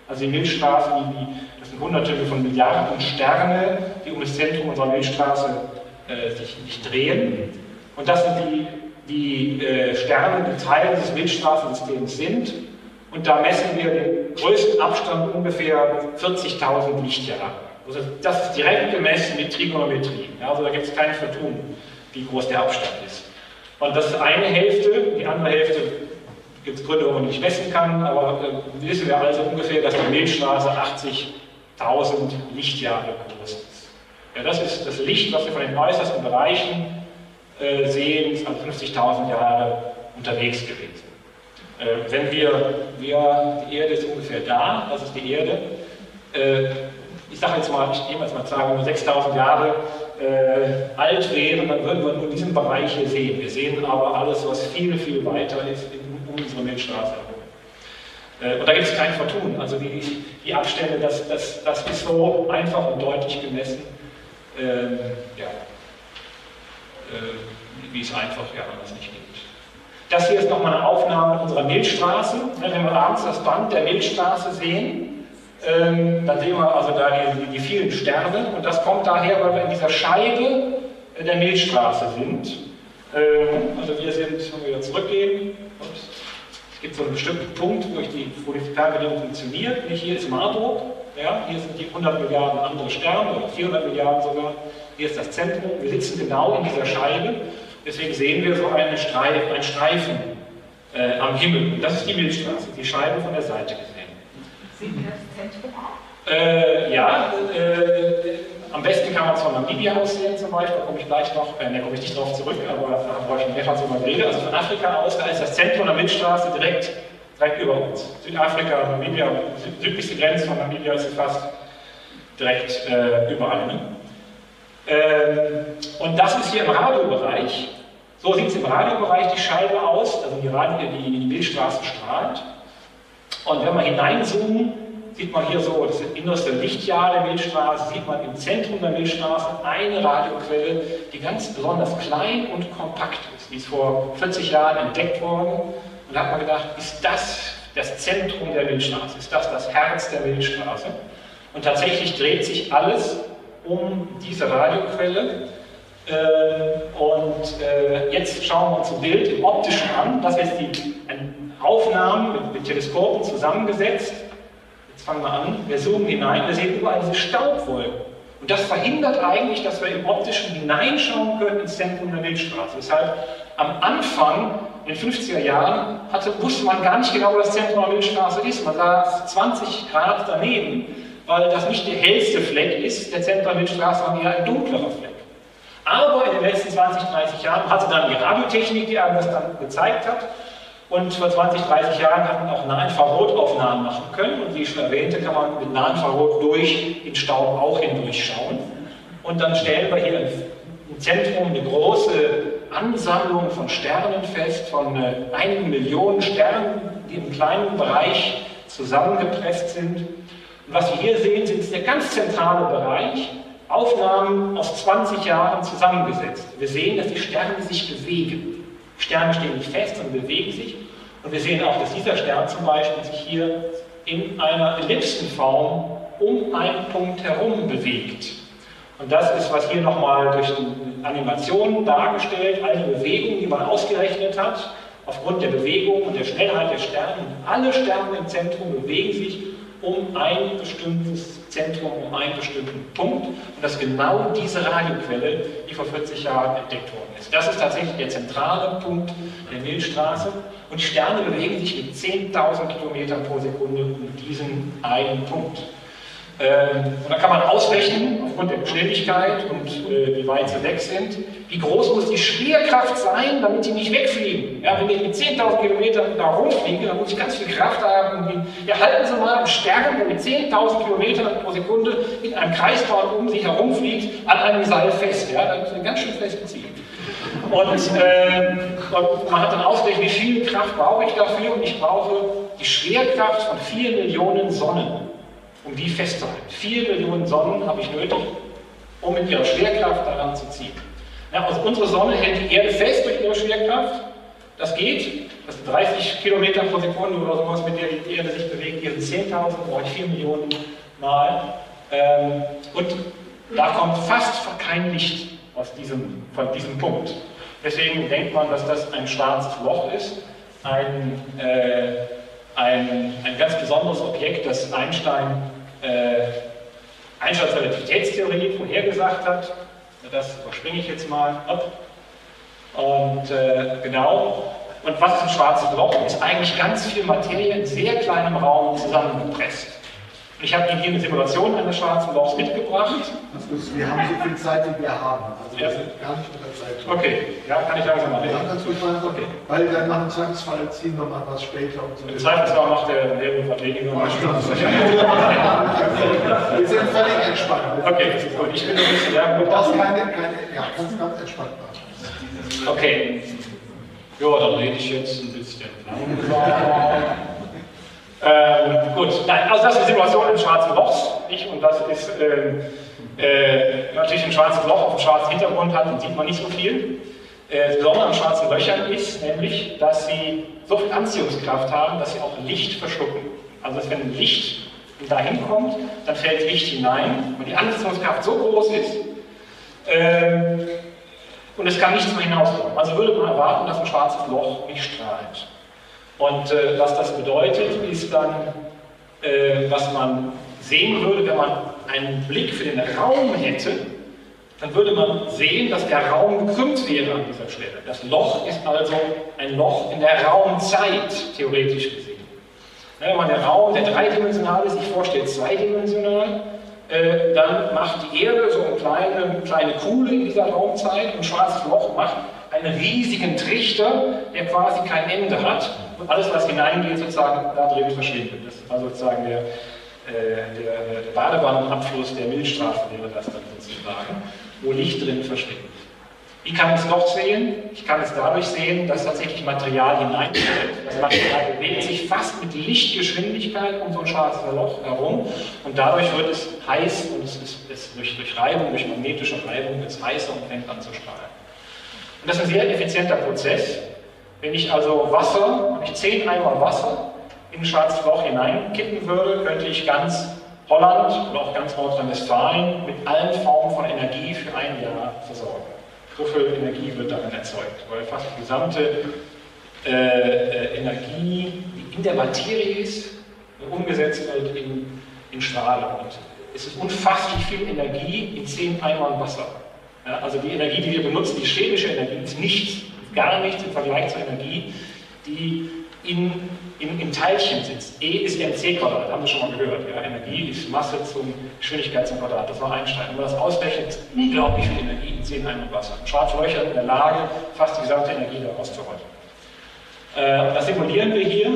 Also die Milchstraße, die, das sind hunderte von Milliarden Sterne, die um das Zentrum unserer Milchstraße äh, sich, sich drehen. Und das sind die die äh, Sterne, die Teil des Milchstraßensystems sind. Und da messen wir den größten Abstand ungefähr 40.000 Lichtjahre. Also das ist direkt gemessen mit Trigonometrie. Also da gibt es keine Vertun, wie groß der Abstand ist. Und das ist eine Hälfte, die andere Hälfte gibt es Gründe, warum man nicht messen kann, aber äh, wissen wir also ungefähr, dass die Milchstraße 80.000 Lichtjahre groß ist. Ja, das ist das Licht, was wir von den äußersten Bereichen äh, sehen, ist also 50.000 Jahre unterwegs gewesen. Äh, wenn wir, wir, die Erde ist ungefähr da, das ist die Erde. Äh, ich sage jetzt mal, ich nehme jetzt mal sagen, wenn wir 6.000 Jahre äh, alt wären, dann würden wir nur diesen Bereich hier sehen. Wir sehen aber alles, was viel, viel weiter ist um unsere Milchstraße herum. Äh, und da gibt es kein Vertun. Also die, die Abstände, das, das, das ist so einfach und deutlich gemessen. Ähm, ja. Äh, wie es einfach ja anders nicht gibt. Das hier ist nochmal eine Aufnahme unserer Milchstraße. Wenn wir abends das Band der Milchstraße sehen, ähm, dann sehen wir also da die, die, vielen Sterne und das kommt daher, weil wir in dieser Scheibe der Milchstraße sind. Ähm, also wir sind, wenn wir wieder zurückgehen, es gibt so einen bestimmten Punkt, wo die, wo die Fernbedienung funktioniert. Hier ist Marburg, ja, hier sind die 100 Milliarden andere Sterne oder 400 Milliarden sogar. Hier ist das Zentrum. Wir sitzen genau in dieser Scheibe. Deswegen sehen wir so eine Streif, einen Streifen äh, am Himmel. Und das ist die Milchstraße, die Scheibe von der Seite gesehen. Sehen wir das Zentrum auch? Äh, ja, äh, am besten kann man es von Namibia aus sehen zum Beispiel, da komme ich gleich noch, äh, da komme ich nicht drauf zurück, aber da brauche ich mehrfach so mal Bilder. Also von Afrika aus, da ist das Zentrum der Milchstraße direkt, direkt über uns. Südafrika, Namibia, südlichste Grenze von Namibia ist fast direkt äh, überall. Ne? Ähm, und das ist hier im Radiobereich. So sieht es im Radiobereich die Scheibe aus, also die, Radio, die, die Milchstraße strahlt. Und wenn wir hineinzoomen, sieht man hier so das innerste Lichtjahr der Milchstraße, sieht man im Zentrum der Milchstraße eine Radioquelle, die ganz besonders klein und kompakt ist. Die ist vor 40 Jahren entdeckt worden. Und da hat man gedacht, ist das das Zentrum der Milchstraße? Ist das das Herz der Milchstraße? Und tatsächlich dreht sich alles um diese Radioquelle. Äh, und äh, jetzt schauen wir uns ein Bild im optischen an. Das ist die Aufnahmen mit, mit Teleskopen zusammengesetzt. Jetzt fangen wir an. Wir zoomen hinein. Wir sehen überall diese Staubwolken. Und das verhindert eigentlich, dass wir im Optischen hineinschauen können ins Zentrum der Milchstraße. Deshalb am Anfang, in den 50er Jahren, hatte, wusste man gar nicht genau, wo das Zentrum der Milchstraße ist. Man sah 20 Grad daneben, weil das nicht der hellste Fleck ist. Der Milchstraße war eher ein dunklerer Fleck. Aber in den letzten 20, 30 Jahren hatte dann die Radiotechnik, die einem das dann gezeigt hat, und vor 20, 30 Jahren hat man auch Nahinfrarotaufnahmen machen können. Und wie ich schon erwähnte, kann man mit Nahinfrarot durch den Staub auch hindurchschauen. Und dann stellen wir hier im Zentrum eine große Ansammlung von Sternen fest, von äh, einigen Millionen Sternen, die im kleinen Bereich zusammengepresst sind. Was wir hier sehen, sind der ganz zentrale Bereich, Aufnahmen aus 20 Jahren zusammengesetzt. Wir sehen, dass die Sterne sich bewegen. Sterne stehen nicht fest, sondern bewegen sich. Und wir sehen auch, dass dieser Stern zum Beispiel sich hier in einer Ellipsenform um einen Punkt herum bewegt. Und das ist, was hier nochmal durch die Animation dargestellt, eine Bewegung, die man ausgerechnet hat, aufgrund der Bewegung und der Schnellheit der Sterne. alle Sterne im Zentrum bewegen sich um ein bestimmtes Zentrum, um einen bestimmten Punkt. Und das ist genau diese Radioquelle, die vor 40 Jahren entdeckt worden ist. Das ist tatsächlich der zentrale Punkt der Milchstraße. Und die Sterne bewegen sich mit 10.000 Kilometern pro Sekunde um diesen einen Punkt. Ähm, und da kann man ausrechnen, aufgrund der Geschwindigkeit und äh, wie weit sie weg sind, wie groß muss die Schwerkraft sein, damit die nicht wegfliegen. Ja, wenn ich mit 10.000 Kilometern da rumfliege, dann muss ich ganz viel Kraft haben. Ja, halten Sie mal einen Stern, der mit 10.000 Kilometern pro Sekunde in einem Kreisbahn um sich herumfliegt, an einem Seil fest. Ja, da ist eine ganz schön fest ziehen. Und, äh, und man hat dann ausgerechnet, wie viel Kraft brauche ich dafür? Und ich brauche die Schwerkraft von 4 Millionen Sonnen um die festzuhalten. Vier Millionen Sonnen habe ich nötig, um mit ihrer Schwerkraft daran zu ziehen. Ja, also unsere Sonne hält die Erde fest durch ihre Schwerkraft. Das geht. Das sind 30 Kilometer pro Sekunde oder sowas, mit der die Erde sich bewegt. Hier sind 10.000, brauche ich 4 Millionen Mal. Ähm, und da kommt fast kein Licht aus diesem, von diesem Punkt. Deswegen denkt man, dass das ein schwarzes Loch ist, ein äh, ein, ein ganz besonderes Objekt, das Einstein äh, Einsteins Relativitätstheorie vorhergesagt hat. Das überspringe ich jetzt mal. Und äh, genau. Und was ist ein schwarzes Loch? Ist eigentlich ganz viel Materie in sehr kleinem Raum zusammengepresst. Ich habe Ihnen hier eine Simulation eines schwarzen Lochs mitgebracht. wir haben so viel Zeit, wie wir haben. Also wir ja. sind gar nicht mit der Zeit. Okay, ja, kann ich langsam mal reden. Ja, ganz ruhig mal. Okay. Weil dann nach dem Zwangsfall ziehen wir mal was später. Und so. Im Zweifelsfall macht der Nebenverteidiger. Oh, wir sind völlig entspannt. Okay, gut. Ich bin ein bisschen lernen. Du brauchst keine, keine, ja, kannst ganz entspannt machen. Okay. Ja, dann rede ich jetzt ein bisschen. (laughs) Ähm, gut, Nein, also das ist die Situation im schwarzen Loch. Nicht? Und das ist ähm, äh, natürlich ein schwarzes Loch auf einem schwarzen Hintergrund hat, dann sieht man nicht so viel. Äh, das Besondere an schwarzen Löchern ist nämlich, dass sie so viel Anziehungskraft haben, dass sie auch Licht verschlucken. Also dass wenn Licht dahin kommt, dann fällt Licht hinein und die Anziehungskraft so groß ist, ähm, und es kann nichts mehr hinauskommen. Also würde man erwarten, dass ein schwarzes Loch nicht strahlt. Und äh, was das bedeutet, ist dann, äh, was man sehen würde, wenn man einen Blick für den Raum hätte, dann würde man sehen, dass der Raum gekrümmt wäre an dieser Stelle. Das Loch ist also ein Loch in der Raumzeit, theoretisch gesehen. Wenn man den Raum, der dreidimensional ist, sich vorstellt, zweidimensional, äh, dann macht die Erde so eine kleine, kleine Kuhle in dieser Raumzeit und ein schwarzes Loch macht einen riesigen Trichter, der quasi kein Ende hat alles, was hineingeht, sozusagen da drin verschwindet. Das also sozusagen der, äh, der, der Badewannenabfluss der Milchstraße wäre das dann sozusagen, wo Licht drin verschwindet. Wie kann ich es noch sehen? Ich kann es dadurch sehen, dass tatsächlich Material hineinfällt. Das Material bewegt sich fast mit Lichtgeschwindigkeit um so ein schwarzes Loch herum und dadurch wird es heiß und es ist es durch, durch Reibung, durch magnetische Reibung wird es heißer und fängt an zu strahlen. Und das ist ein sehr effizienter Prozess. Wenn ich also Wasser, wenn ich 10 Eimer Wasser in ein schwarzes Loch hineinkippen würde, könnte ich ganz Holland oder auch ganz Nordrhein-Westfalen mit allen Formen von Energie für ein Jahr versorgen. So viel Energie wird darin erzeugt, weil fast die gesamte äh, äh, Energie, die in der Materie ist, umgesetzt wird in, in Strahlung. Und es ist unfasslich viel Energie in 10 Eimern Wasser. Ja, also die Energie, die wir benutzen, die chemische Energie, ist nichts, gar nichts im Vergleich zur Energie, die in, in, in Teilchen sitzt. E ist mc Quadrat, haben wir schon mal gehört. Ja? Energie ist Masse zum Geschwindigkeit zum Quadrat. Das war Einstein. Wenn man das ausrechnet, ist unglaublich viel Energie in 10 Eimern Wasser. Schwarze Löcher in der Lage, fast die gesamte Energie daraus zu holen. Äh, das simulieren wir hier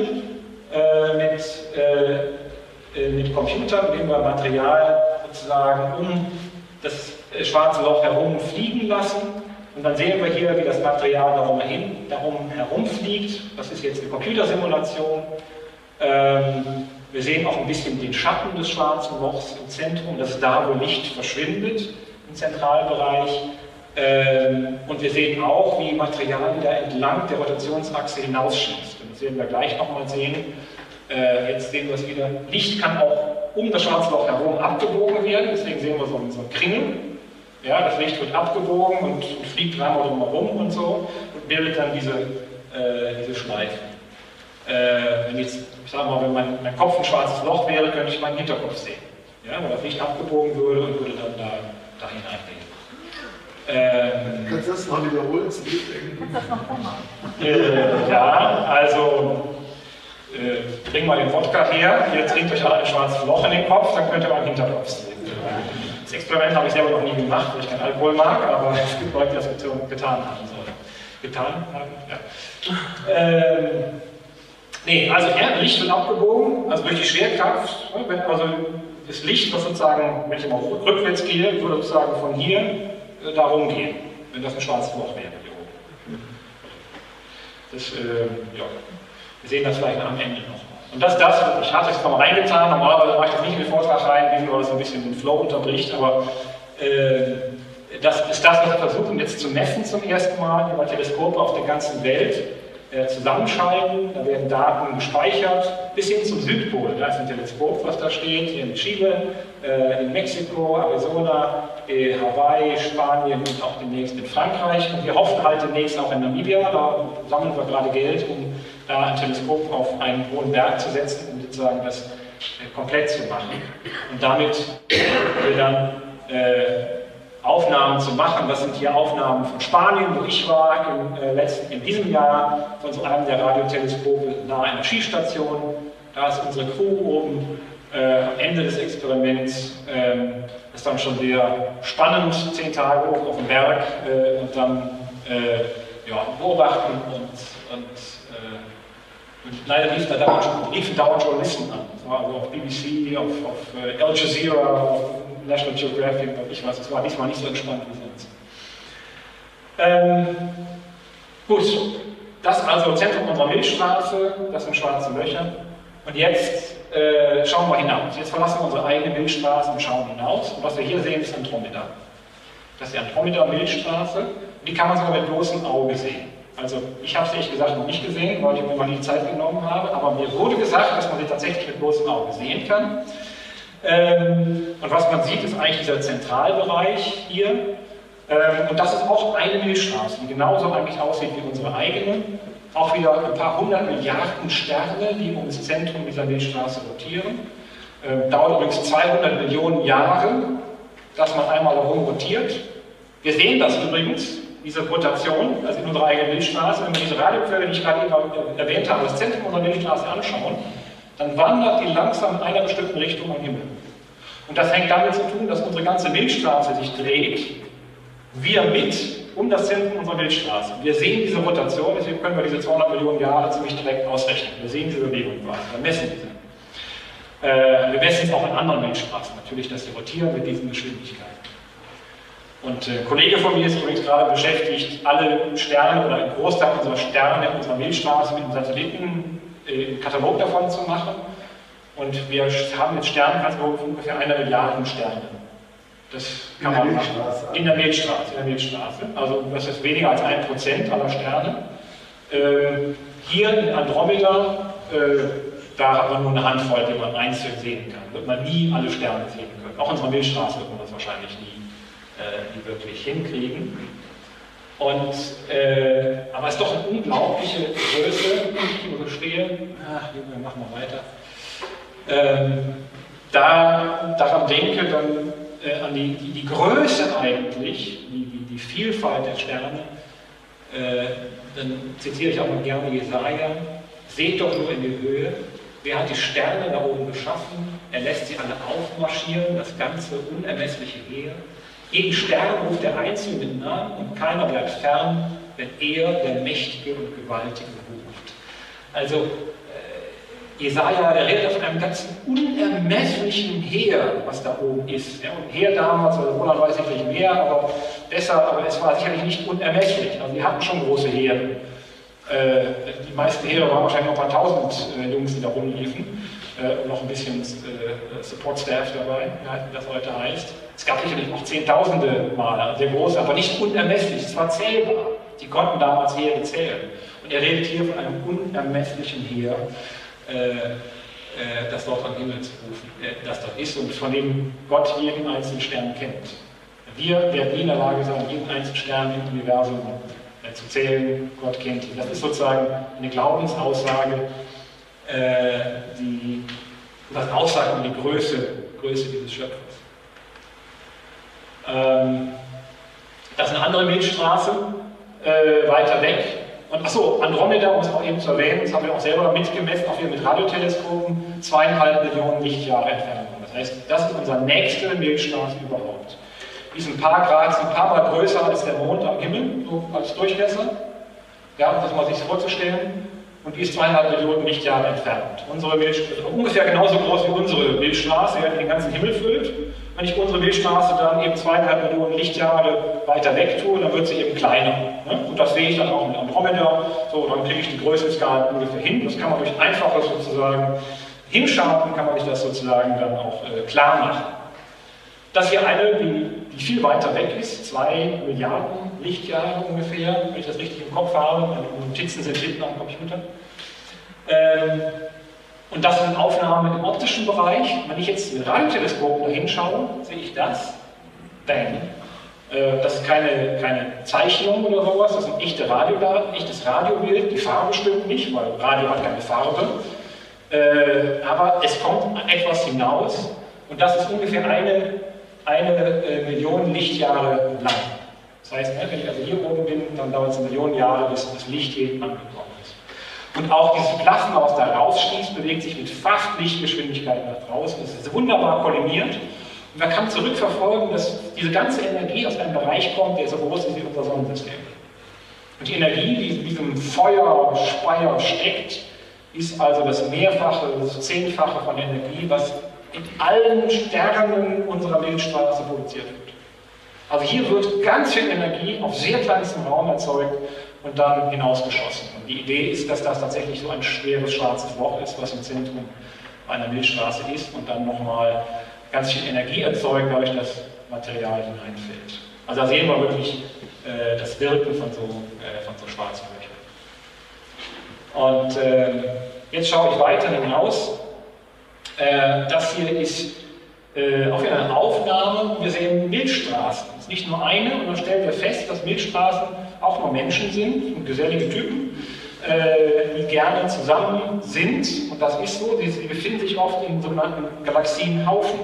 äh, mit, äh, äh mit Computern, indem wir Material sozusagen um das schwarze Loch herum fliegen lassen. Und dann sehen wir hier, wie das Material darum, hin, darum herumfliegt. Das ist jetzt eine Computersimulation. Ähm, wir sehen auch ein bisschen den Schatten des schwarzen Lochs im Zentrum. Das ist da, wo Licht verschwindet im Zentralbereich. Ähm, und wir sehen auch, wie Material wieder entlang der Rotationsachse hinausschießt. Das werden wir gleich nochmal sehen. Äh, jetzt sehen wir es wieder. Licht kann auch um das schwarze Loch herum abgebogen werden. Deswegen sehen wir so, so einen Kringel. Ja, das Licht wird abgebogen und, und fliegt dreimal drumherum und so und bildet dann diese, äh, diese Schleifen. Äh, wenn jetzt, ich sage mal, wenn mein, mein, Kopf ein schwarzes Loch wäre, könnte ich meinen Hinterkopf sehen. Ja, weil das Licht abgebogen würde und würde dann da, da hineingehen. Ähm, Kannst du das mal wiederholen? Kannst du das noch? Äh, ja, also äh, bring mal den Wodka her, ihr trinkt euch alle ein schwarzes Loch in den Kopf, dann könnt ihr meinen Hinterkopf sehen. Das Experiment habe ich selber noch nie gemacht, weil ich keinen Alkohol mag, aber (laughs) es gibt Leute, die das getan haben sollen. Getan haben? Ja. Ähm, nee, also Licht wird abgebogen, also durch die Schwerkraft, ne, also das Licht, was sozusagen, wenn ich immer rückwärts gehe, würde sozusagen von hier äh, da rumgehen, wenn das ein schwarzes Loch wäre hier oben. Das, äh, ja. Wir sehen das vielleicht am Ende noch. Und das ist das, ich hatte es mal reingetan, normalerweise mache ich das nicht in den Vortrag rein, wie weil es ein bisschen den Flow unterbricht, aber äh, das ist das, was wir versuchen jetzt zu messen zum ersten Mal über Teleskope auf der ganzen Welt äh, zusammenschalten. Da werden Daten gespeichert bis hin zum Südpol. Da ist ein Teleskop, was da steht, hier in Chile, äh, in Mexiko, Arizona, äh, Hawaii, Spanien und auch demnächst in Frankreich. Und wir hoffen halt demnächst auch in Namibia, da sammeln wir gerade Geld, um da ein Teleskop auf einen hohen Berg zu setzen, um sozusagen das äh, komplett zu machen. Und damit wir dann äh, Aufnahmen zu machen. Das sind hier Aufnahmen von Spanien, wo ich war im, äh, letzten, in diesem Jahr, von so einem der Radioteleskope nahe einer Skistation. Da ist unsere Crew oben äh, am Ende des Experiments. Ähm, ist dann schon sehr spannend, zehn Tage hoch auf dem Berg äh, und dann äh, ja, beobachten und und leider lief da dauernd, liefen dauernd Journalisten an. Also auf BBC, auf, auf äh, Al Jazeera, auf National Geographic, ich weiß, es war diesmal nicht so entspannt wie sonst. Ähm, gut, das also Zentrum unserer Milchstraße, das sind schwarze Löcher. Und jetzt äh, schauen wir hinaus. Jetzt verlassen wir unsere eigene Milchstraße und schauen hinaus. Und was wir hier sehen, ist Andromeda. Das ist die Andromeda-Milchstraße. Die kann man sogar mit bloßem Auge sehen. Also ich habe sie ehrlich gesagt noch nicht gesehen, weil ich mir mal die Zeit genommen habe, aber mir wurde gesagt, dass man sie tatsächlich mit bloßem Auge sehen kann. Ähm, und was man sieht, ist eigentlich dieser Zentralbereich hier. Ähm, und das ist auch eine Milchstraße, die genauso eigentlich aussieht wie unsere eigene. Auch wieder ein paar hundert Milliarden Sterne, die um das Zentrum dieser Milchstraße rotieren. Ähm, dauert übrigens 200 Millionen Jahre, dass man einmal herum rotiert. Wir sehen das übrigens diese Rotation, also in unserer eigenen Milchstraße, wenn wir diese Radioquelle, die ich gerade eben erwähnt habe, das Zentrum unserer Milchstraße anschauen, dann wandert die langsam in einer bestimmten Richtung am Himmel. Und das hängt damit zu tun, dass unsere ganze Milchstraße sich dreht, wir mit um das Zentrum unserer Milchstraße. Wir sehen diese Rotation, deswegen können wir diese 200 Millionen Jahre ziemlich direkt ausrechnen. Wir sehen diese Bewegung quasi, wir messen diese. Äh, wir messen es auch in anderen Milchstraßen, natürlich, dass sie rotieren mit diesen Geschwindigkeiten. Und ein äh, Kollege von mir ist übrigens gerade beschäftigt, alle Sterne oder einen Großteil unserer Sterne in unserer Milchstraße mit einem Satelliten äh, einen Katalog davon zu machen. Und wir haben jetzt Sternenkataloge von ungefähr einer Milliarde Sterne. Das kann in man machen. In der Milchstraße. In der Milchstraße. Also das ist weniger als ein Prozent aller Sterne. Äh, hier in Andromeda, äh, da hat man nur eine Handvoll, die man einzeln sehen kann. Wird man nie alle Sterne sehen können. Auch in unserer Milchstraße wird man das wahrscheinlich nie äh, die wirklich hinkriegen. Und, äh, aber es ist doch eine unglaubliche Größe, ich hier so stehe. Ach, wir machen wir weiter. Ähm, da daran denke, dann äh, an die, die, die, Größe eigentlich, die, die, die Vielfalt der Sterne, äh, dann zitiere ich auch mal gerne Jesaja, seht doch nur in die Höhe, wer hat die Sterne da oben geschaffen, er lässt sie alle aufmarschieren, das ganze unermessliche Heer. Jeden Stern ruft der Einzelne mit Namen und keiner bleibt fern, wenn er, der Mächtige und Gewaltige, ruft. Also Jesaja, der redet von einem ganzen unermesslichen Heer, was da oben ist. Ja, und Heer damals, also Roland weiß sicherlich mehr, aber besser, aber es war sicherlich nicht unermesslich. Also die hatten schon große Heere. Äh, die meisten Heere waren wahrscheinlich noch ein paar tausend äh, Jungs, die da rumliefen. Äh, und noch ein bisschen äh, Support Staff dabei, wie das heute heißt. Es gab sicherlich noch Zehntausende Male, also sehr groß, aber nicht unermesslich. Es war zählbar. Die konnten damals Heere zählen. Und er redet hier von einem unermesslichen Heer. Äh, äh, das dort am Himmel zu rufen, äh, das dort ist und von dem Gott jeden einzelnen Stern kennt. Wir werden nie in der Lage sein, jeden einzelnen Stern im Universum zu zählen. Gott kennt ihn. Das ist sozusagen eine Glaubensaussage, die das aussagt um die Größe, Größe dieses Schöpfers. Ähm, das ist eine andere Milchstraße, weiter weg, und achso, Andromeda, um es auch eben zu erwähnen, das haben wir auch selber mitgemessen, auch hier mit Radioteleskopen, zweieinhalb Millionen Lichtjahre Entfernung. Das heißt, das ist unser nächster Milchstraße überhaupt. Die ist ein paar Grad, ein paar Mal größer als der Mond am Himmel, so als Durchmesser. Ja, um das mal sich vorzustellen. Und die ist zweieinhalb Millionen Lichtjahre entfernt. Unsere Milchstraße, ungefähr genauso groß wie unsere Milchstraße, die den ganzen Himmel füllt. Wenn ich unsere Milchstraße dann eben zweieinhalb Millionen Lichtjahre weiter weg tue, dann wird sie eben kleiner. Ne? Und das sehe ich dann auch mit Andromeda. So, dann kriege ich die Größenskalen ungefähr hin. Das kann man durch einfaches sozusagen hinschauen, kann man sich das sozusagen dann auch äh, klar machen. Das hier eine, die, die, viel weiter weg ist, zwei Milliarden Lichtjahre ungefähr, wenn ich das richtig im Kopf habe, meine Notizen sind hinten am Computer. Ähm, und das sind Aufnahmen im optischen Bereich. Wenn ich jetzt mit Radioteleskopen da hinschaue, sehe ich das. Bang. Äh, das ist keine, keine Zeichnung oder sowas, das ein echte Radio, echtes Radiobild. Die Farbe stimmt nicht, weil Radio hat keine Farbe. Äh, aber es kommt etwas hinaus und das ist ungefähr eine, eine äh, Million Lichtjahre lang. Das heißt, wenn ich also hier oben bin, dann dauert es eine Million Jahre, bis das Licht hier angekommen ist. Und auch dieses Plasma, was da rausschießt, bewegt sich mit fast Lichtgeschwindigkeit nach draußen. Das ist wunderbar kollimiert. Und man kann zurückverfolgen, dass diese ganze Energie aus einem Bereich kommt, der so groß ist wie unser Sonnensystem. Und die Energie, die in diesem Feuerspeier steckt, ist also das Mehrfache, das Zehnfache von Energie, was in allen Sternen unserer Milchstraße produziert wird. Also hier wird ganz viel Energie auf sehr kleinstem Raum erzeugt und dann hinausgeschossen. Und die Idee ist, dass das tatsächlich so ein schweres schwarzes Loch ist, was im Zentrum einer Milchstraße ist und dann nochmal ganz viel Energie erzeugt, dadurch das Material hineinfällt. Also da sehen wir wirklich äh, das Wirken von so, äh, so schwarzen Löchern. Und äh, jetzt schaue ich weiter hinaus. Äh, das hier ist äh, auch wieder eine Aufnahme. Wir sehen Milchstraßen. Es ist nicht nur eine, und dann stellen wir fest, dass Milchstraßen auch nur Menschen sind, und gesellige Typen, äh, die gerne zusammen sind. Und das ist so, sie, befinden sich oft in sogenannten Galaxienhaufen,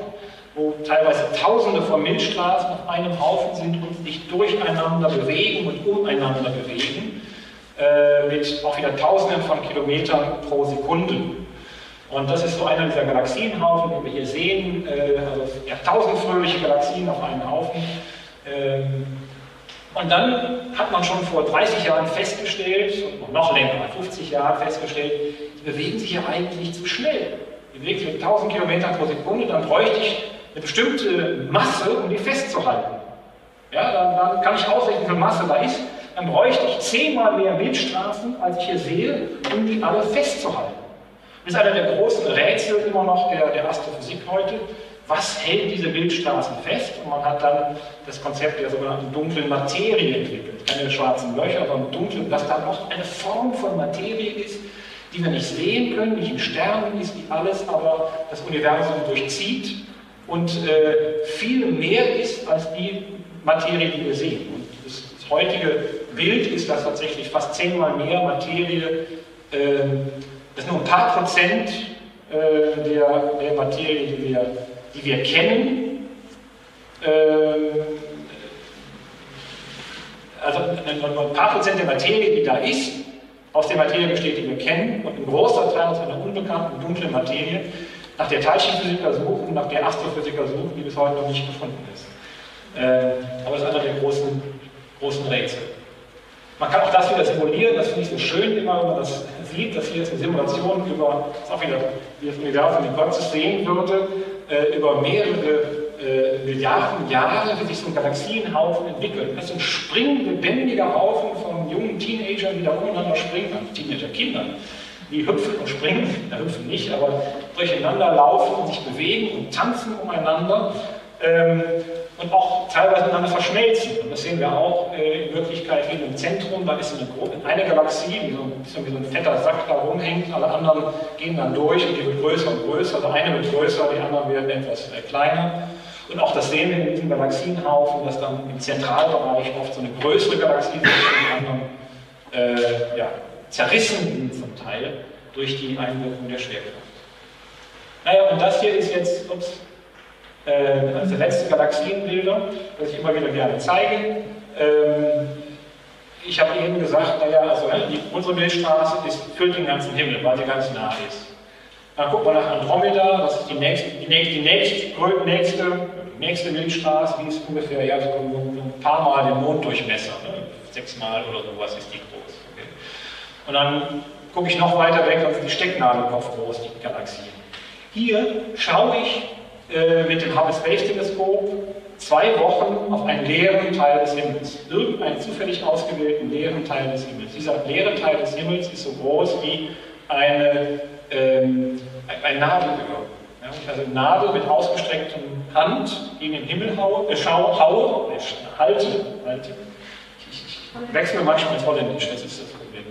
wo teilweise Tausende von Milchstraßen auf einem Haufen sind und sich durcheinander bewegen und umeinander bewegen, äh, mit auch wieder Tausenden von Kilometern pro Sekunde. Und das ist so einer dieser Galaxienhaufen, die wir hier sehen, äh, also tausend fröhliche Galaxien auf einem Haufen. Ähm, und dann hat man schon vor 30 Jahren festgestellt, und noch länger, 50 Jahren festgestellt, die bewegen sich ja eigentlich zu schnell. Die bewegen sich mit 1000 Kilometern pro Sekunde, dann bräuchte ich eine bestimmte Masse, um die festzuhalten. Ja, dann, dann kann ich ausrechnen, wie viel Masse da ist. Dann bräuchte ich zehnmal mehr Milchstraßen, als ich hier sehe, um die alle festzuhalten. Ist einer der großen Rätsel immer noch der, der Astrophysik heute. Was hält diese Bildstraßen fest? Und man hat dann das Konzept der sogenannten dunklen Materie entwickelt. Keine schwarzen Löcher, sondern dunkle, dass da noch eine Form von Materie ist, die wir nicht sehen können, nicht in Sternen ist, die alles aber das Universum durchzieht und äh, viel mehr ist als die Materie, die wir sehen. Und das, das heutige Bild ist, dass tatsächlich fast zehnmal mehr Materie äh, dass nur ein paar Prozent äh, der, der Materie, die wir, die wir kennen. Äh, also ein paar Prozent der Materie, die da ist, aus der Materie besteht, die wir kennen, und ein großer Teil aus einer unbekannten, dunklen Materie, nach der Teilchenphysiker suchen, nach der Astrophysiker suchen, die bis heute noch nicht gefunden ist. Äh, aber das ist einer der großen, großen Rätsel. Man kann auch das wieder simulieren, das finde ich so schön immer, wenn man das sieht, dass hier jetzt eine Simulation über, das ist auch wieder, wie das Universum in Gottes sehen würde, äh, über mehrere äh, Milliarden Jahre, wie sich so ein Galaxienhaufen entwickelt. Das ist ein springlebendiger Haufen von jungen Teenagern, die da umeinander springen, also Teenager-Kindern, die hüpfen und springen, da hüpfen nicht, aber durcheinander laufen und sich bewegen und tanzen umeinander. Ähm, und auch teilweise miteinander verschmelzen. Und das sehen wir auch äh, in Wirklichkeit hier im Zentrum. Da ist eine, eine Galaxie, die so, wie so ein fetter Sack da rumhängt. Alle anderen gehen dann durch und die wird größer und größer. Also eine wird größer, die anderen werden etwas äh, kleiner. Und auch das sehen wir in diesem Galaxienhaufen, dass dann im Zentralbereich oft so eine größere Galaxie ist, die anderen äh, ja, zerrissen zum Teil durch die Einwirkung der Schwerkraft. Naja, und das hier ist jetzt, ups, äh, als der letzte Galaxienbilder, das ich immer wieder gerne zeige. Ähm, ich habe eben gesagt, naja, also die, unsere Milchstraße füllt den ganzen Himmel, weil sie ganz nah ist. Dann guckt man nach Andromeda, das ist die nächste, die nächste, die nächste, nächste, nächste Milchstraße, die ist ungefähr ja, ein paar Mal den Monddurchmesser, ne? sechsmal oder sowas ist die groß. Okay. Und dann gucke ich noch weiter weg, also die Stecknadelkopf groß, die Galaxien. Hier schaue ich äh, mit dem Hubble Space Teleskop zwei Wochen auf einen leeren Teil des Himmels, irgendeinen zufällig ausgewählten leeren Teil des Himmels. Dieser leere Teil des Himmels ist so groß wie eine, ähm, ein Nadelöhr. Ja, also eine Nadel mit ausgestreckter Hand gegen den Himmel haue, äh, haue, äh, halte, halte. Ich wechsle manchmal ins Holländisch, das ist das Problem.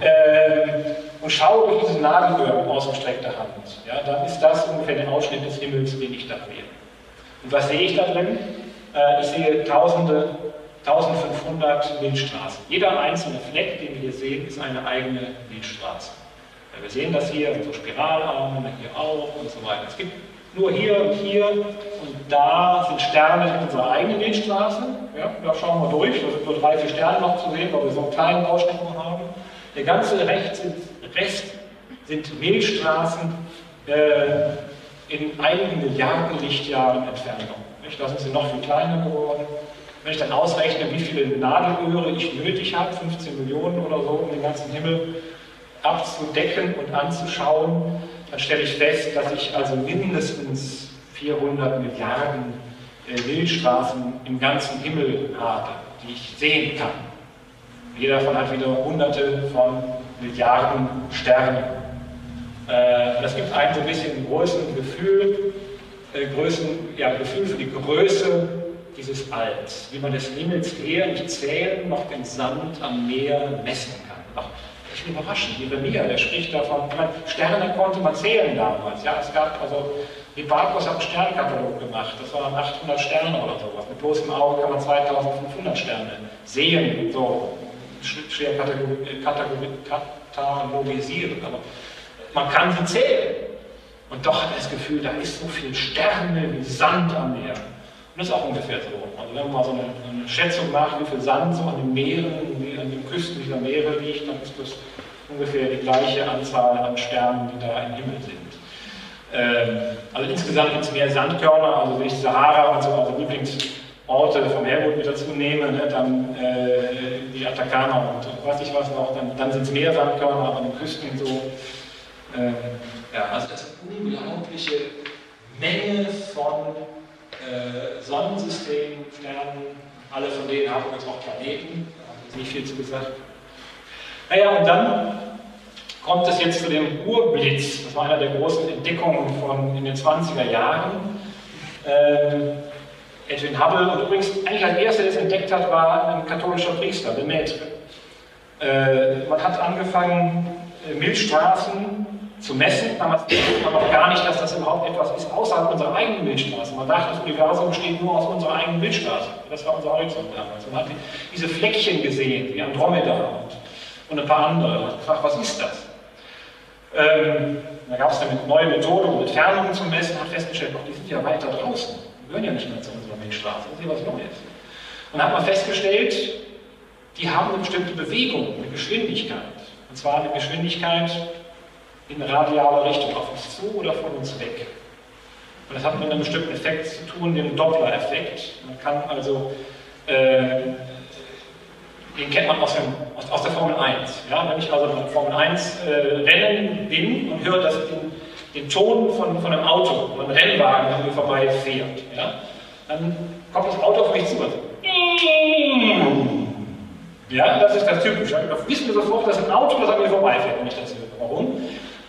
ähm, und schaue durch diese Nadelöhr ausgestreckter Hand, ja, dann ist das ungefähr der Ausschnitt des Himmels, den ich da sehe. Und was sehe ich da drin? Äh, ich sehe tausende, 1500 Milchstraßen. Jeder einzelne Fleck, den wir hier sehen, ist eine eigene Milchstraße. Ja, wir sehen das hier, so Spiralarme, hier auch und so weiter. Es gibt nur hier und hier und da sind Sterne in unserer eigenen Milchstraße. Ja, da schauen wir durch, da sind nur drei, vier Sterne noch zu sehen, weil wir so einen kleinen Ausschnitt haben. Der ganze Rest sind Rest sind Milchstraßen äh, in einigen Milliarden Lichtjahren Entfernung. Nicht? Da sind noch viel kleiner geworden. Wenn ich dann ausrechne, wie viele Nadelöhre ich nötig habe, 15 Millionen oder so, um den ganzen Himmel abzudecken und anzuschauen, dann stelle ich fest, dass ich also mindestens 400 Milliarden äh, Milchstraßen im ganzen Himmel habe, die ich sehen kann. Jeder davon hat wieder hunderte von Milliarden Sterne. Äh, das gibt einem so ein bisschen ein größeren Gefühl, äh, Größen, ja, Gefühl für die Größe dieses Alls, wie man des Himmels her nicht zählen, noch den Sand am Meer messen kann. Ach, ich bin überraschend, Jeremia, der spricht davon, meine, Sterne konnte man zählen damals. Ja, es gab also, Hipparchus hat einen Sternkatalog gemacht, das waren 800 Sterne oder sowas. Mit bloßem Auge kann man 2500 Sterne sehen. So, schwer katalogisieren, aber man kann sie zählen. Und doch hat er das Gefühl, da ist so viel Sterne wie Sand am Meer. Und das ist auch ungefähr so. Also wenn man mal so eine, eine Schätzung macht, wie viel Sand so an den Meeren, an den Küsten dieser Meere liegt, dann ist das ungefähr die gleiche Anzahl an Sternen, die da im Himmel sind. Ähm, also insgesamt gibt es mehr Sandkörner, also ich Sahara und so, also Lieblings Orte vom Helmut mit dazu nehme, ne, dann äh, die Atacama und, weiß ich was noch, dann, dann sind es mehr Sandkörner, aber an den Küsten so. Äh, ja, also das ist eine unglaubliche Menge von äh, Sonnensystemen, Sternen, alle von denen haben jetzt auch Planeten, da haben wir nicht viel zu gesagt. Naja, und dann kommt es jetzt zu dem Urblitz, das war einer der großen Entdeckungen von in den 20er Jahren. Ähm, Edwin Hubble und übrigens eigentlich als erster, der es entdeckt hat, war ein katholischer Priester, Lemaitre. Äh, man hat angefangen, äh, Milchstraßen zu messen. Damals wusste man noch gar nicht, dass das überhaupt etwas ist außerhalb unserer eigenen Milchstraße. Man dachte, das Universum besteht nur aus unserer eigenen Milchstraße. Das war unser Horizont damals. Man hat diese Fleckchen gesehen, wie Andromeda und, und ein paar andere. Man hat gefragt, was ist das? Ähm, da gab es dann neue Methode, um Entfernungen zu messen, hat festgestellt, doch, die sind ja weiter draußen, die gehören ja nicht mehr zu unserer Milchstraße, das ist was Neues. Und dann hat man festgestellt, die haben eine bestimmte Bewegung, eine Geschwindigkeit. Und zwar eine Geschwindigkeit in radialer Richtung, auf uns zu oder von uns weg. Und das hat mit einem bestimmten Effekt zu tun, dem Doppler-Effekt. Man kann also, äh, den kennt man aus, dem, aus, aus, der Formel 1. Ja? Wenn ich also beim Formel 1 äh, Rennen bin und höre das den, den Ton von, von einem Auto, von einem Rennwagen, der mir vorbei fährt, ja? Dann kommt das Auto auf mich zu. Also, ja, das ist das Typische. Da wissen sofort, dass ein Auto, das an mir vorbeifährt, wenn ich das höre. Warum?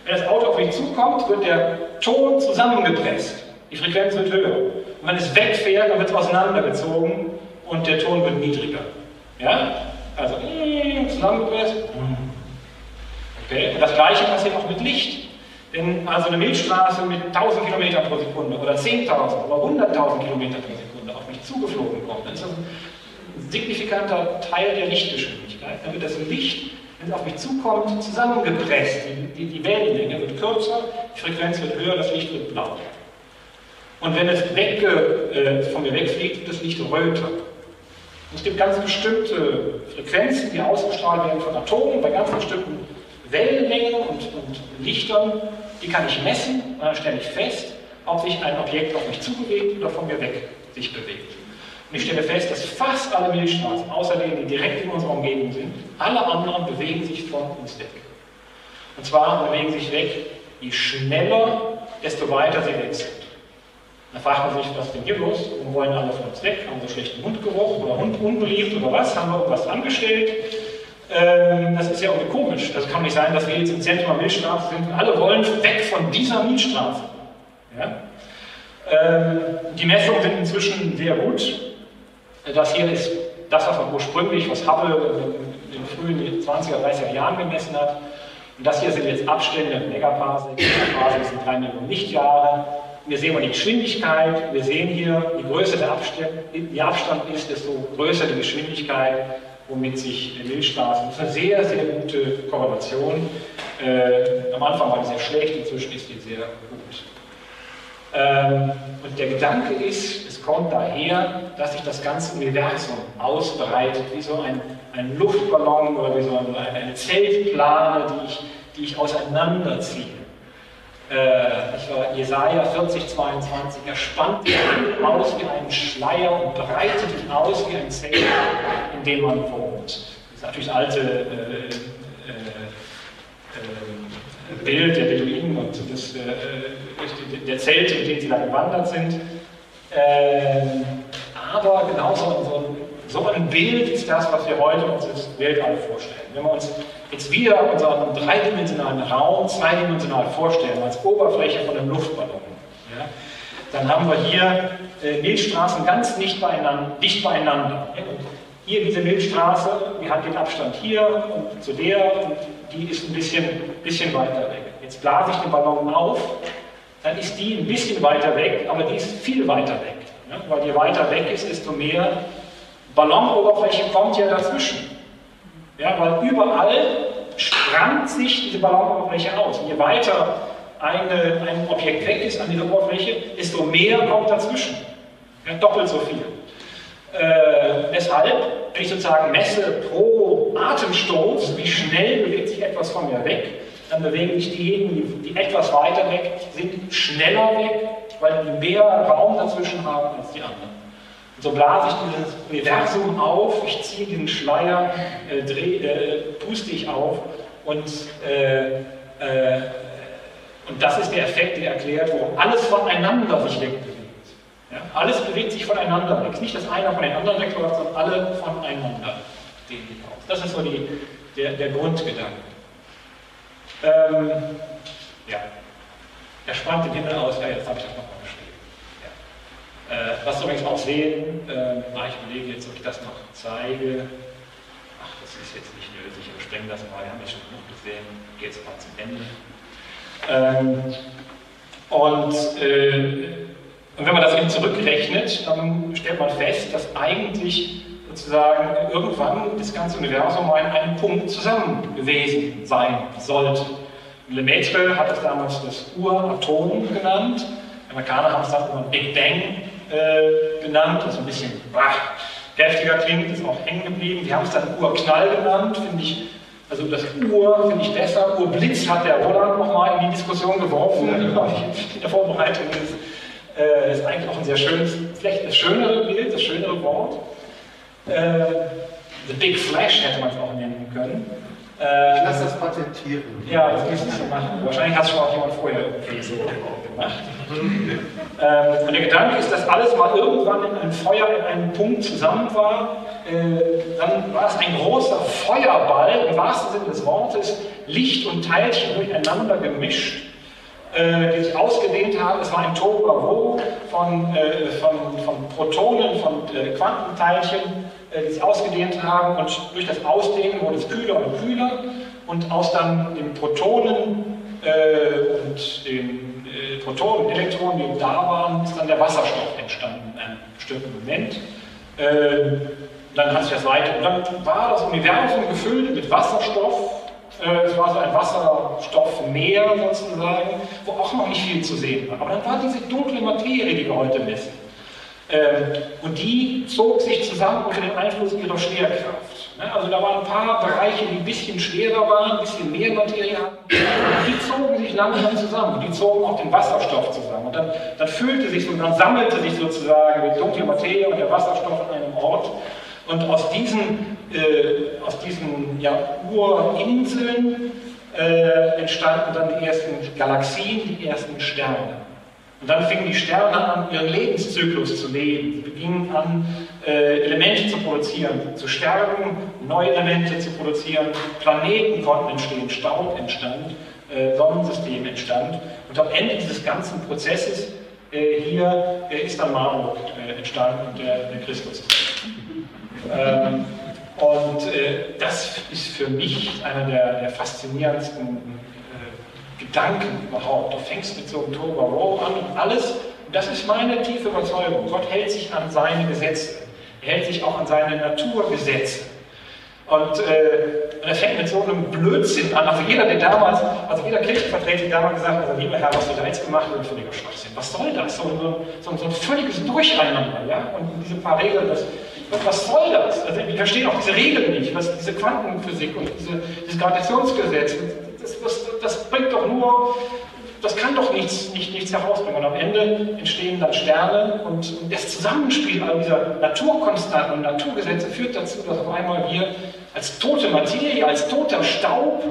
Wenn das Auto auf mich zukommt, wird der Ton zusammengepresst. Die Frequenz wird höher. Und wenn es wegfährt, dann wird es auseinandergezogen und der Ton wird niedriger. Ja? Also zusammengepresst. Okay. Und das gleiche passiert auch mit Licht. Denn also eine Milchstraße mit 1000 km pro Sekunde oder 10.000 oder 100.000 km pro Sekunde auf mich zugeflogen kommt, dann ist das ein signifikanter Teil der Lichtgeschwindigkeit. Dann wird das Licht wenn es auf mich zukommt, zusammengepresst. Die, die, die Wellenlänge wird kürzer, die Frequenz wird höher, das Licht wird blau. Und wenn es weg, äh, von mir wegfliegt, wird das Licht röter. Es gibt ganz bestimmte Frequenzen, die ausgestrahlt werden von Atomen, bei ganz bestimmten Wellenlängen und, und Lichtern. Die kann ich messen und dann stelle ich fest, ob sich ein Objekt auf mich zubewegt oder von mir weg sich bewegt. Und ich stelle fest, dass fast alle Milchstraßen, außer denen, die direkt in unserer Umgebung sind, alle anderen bewegen sich von uns weg. Und zwar bewegen sich weg, je schneller, desto weiter sie weg sind. Da fragt man sich, was denn hier los? Warum wollen alle von uns weg? Haben wir schlechten Mundgeruch oder Hund unbeliebt oder was? Haben wir irgendwas angestellt? Ähm, das ist ja irgendwie komisch. Das kann nicht sein, dass wir jetzt im Zentrum der Milchstraße sind und alle wollen weg von dieser Milchstraße. Ja? Ähm, die Messungen sind inzwischen sehr gut. Das hier ist das, was man ursprünglich, was Hubble in den frühen 20er, 30er Jahren gemessen hat. Und das hier sind jetzt Abstände, Megaparsec, Megaparsec sind 3 Millionen Lichtjahre. Wir sehen mal die Geschwindigkeit, wir sehen hier, je größer der Abstand ist, desto größer die Geschwindigkeit, womit sich Milchstraßen, das ist eine sehr, sehr gute Korrelation. Äh, am Anfang war die sehr schlecht, inzwischen ist die sehr gut. Ähm, und der Gedanke ist, kommt daher, dass sich das ganze Universum ausbreitet, wie so ein, ein Luftballon oder wie so eine, eine Zeltplane, die ich, die ich auseinanderziehe. Äh, ich war Jesaja 40, 22, er spannt sich aus wie ein Schleier und breitet sich aus wie ein Zelt, in dem man wohnt. Das ist natürlich das alte äh, äh, äh, Bild der Beduinen und das, äh, der Zelte, in denen sie da gewandert sind. Ähm, aber genauso so ein, so ein Bild ist das, was wir heute uns ins Weltall vorstellen. Wenn wir uns jetzt wieder unseren dreidimensionalen Raum zweidimensional vorstellen, als Oberfläche von einem Luftballon, ja, dann haben wir hier äh, Milchstraßen ganz nicht beieinander, dicht beieinander. Ja, hier diese Milchstraße, die hat den Abstand hier und zu der und die ist ein bisschen, bisschen weiter weg. Jetzt blase ich den Ballon auf dann ist die ein bisschen weiter weg, aber die ist viel weiter weg. Ja? Weil je weiter weg ist, desto mehr Ballonoberfläche kommt ja dazwischen. Ja, weil überall sprangt sich diese Ballonoberfläche aus. Je weiter eine, ein Objekt weg ist an dieser Oberfläche, desto mehr kommt dazwischen. Ja, doppelt so viel. Äh, deshalb, wenn ich sozusagen messe pro Atemstoß, wie schnell bewegt sich etwas von mir weg, dann bewegen sich diejenigen, die, die etwas weiter weg sind, schneller weg, weil die mehr Raum dazwischen haben als die anderen. So blase ich dieses Universum auf, ich ziehe diesen Schleier, äh, dreh, äh, puste ich auf und, äh, äh, und das ist der Effekt, der erklärt, warum alles voneinander sich wegbewegt. Ja? Alles bewegt sich voneinander weg. Nicht, dass einer von den anderen wegläuft, sondern alle voneinander sich aus. Das ist so die, der, der Grundgedanke. Ähm, ja, er spannt den Himmel aus, ja, jetzt habe ich das. Ja. Äh, was wir übrigens auch sehen, äh, ich überlege jetzt, ob ich das noch zeige. Ach, das ist jetzt nicht nötig, wir sprengen das mal, haben wir schon genug gesehen, geht es mal zum Ende. Ähm, und, äh, und wenn man das eben zurückrechnet, dann stellt man fest, dass eigentlich sozusagen irgendwann das ganze Universum an einem Punkt zusammen gewesen sein sollte. Lemaitre hat es damals das Uratom genannt. Die Amerikaner haben es dann immer Big Bang äh, genannt, das ein bisschen bah, kräftiger klingt, ist auch hängen geblieben. Die haben es dann Urknall genannt, finde ich also das Ur finde ich besser. Urblitz hat der Roland nochmal in die Diskussion geworfen, ja, (laughs) genau. in der Vorbereitung. Ist, äh, ist eigentlich auch ein sehr schönes, vielleicht das schönere Bild, das schönere Wort. Äh, The Big Flash hätte man es auch nennen können. Äh, ich lasse das patentieren. Ja, das müssen Sie machen. Wahrscheinlich hat es schon auch jemand vorher so gemacht. ähm, und der Gedanke ist, dass alles mal irgendwann in einem Feuer in einem Punkt zusammen war. Äh, dann war es ein großer Feuerball, im wahrsten Sinne des Wortes, Licht und Teilchen durcheinander gemischt, äh, die sich ausgedehnt haben. Es war ein Tohuwabohu von, äh, von, von Protonen, von äh, Quantenteilchen, äh, die sich ausgedehnt haben und durch das Ausdehnen wurde es kühler und kühler und aus dann den Protonen äh, und den äh, Protonen Elektronen, die da waren, ist dann der Wasserstoff entstanden in einem bestimmten Moment. Äh, dann hat sich das weiter, und dann war das Universum gefüllt mit Wasserstoff. Äh, es war so ein Wasserstoffmeer sozusagen, wo auch noch nicht viel zu sehen war. Aber dann war diese dunkle Materie, die wir heute messen. Ähm, und die zog sich zusammen unter dem Einfluss ihrer Schwerkraft. Ne? Also da waren ein paar Bereiche, die ein bisschen schwerer waren, ein bisschen mehr Materie hatten. Die zogen sich langsam zusammen. Die zogen auch den Wasserstoff zusammen. Und dann, dann füllte sich so, dann sammelte sich sozusagen die dunkle Materie und der Wasserstoff an einem Ort. Und aus diesen, äh, aus diesen ja, Urinseln äh, entstanden dann die ersten Galaxien, die ersten Sterne. Und dann fingen die Sterne an, ihren Lebenszyklus zu leben. Sie begingen an, Elemente zu produzieren, zu sterben, neue Elemente zu produzieren. Planeten konnten entstehen, Staub entstand, äh, Sonnensystem entstand. Und am Ende dieses ganzen Prozesses äh, hier äh, ist dann Marburg äh, entstanden und der, Christus. Ähm, und äh, das ist für mich einer der, faszinierendsten Gedanken überhaupt. Du fängst mit so einem Turbo an und alles, das ist meine tiefe Überzeugung. Gott hält sich an seine Gesetze. Hält sich auch an seine Naturgesetze. Und äh, er fängt mit so einem Blödsinn an. Also jeder, der damals, also jeder Kirchenvertreter, damals gesagt hat, also lieber Herr, was du da jetzt gemacht hast, völliger Schwachsinn. Was soll das? So, so, so, ein völliges Durcheinander, ja? Und diese paar Regeln, das, was soll das? Also ich verstehe auch diese Regeln nicht, was, diese Quantenphysik und diese, dieses Gravitationsgesetz, das, das, das, bringt doch nur, das kann doch nichts, nicht, nichts herausbringen. Und am Ende entstehen dann Sterne und das Zusammenspiel all dieser Naturkonstanten und Naturgesetze führt dazu, dass auf einmal wir als tote Materie, als toter Staub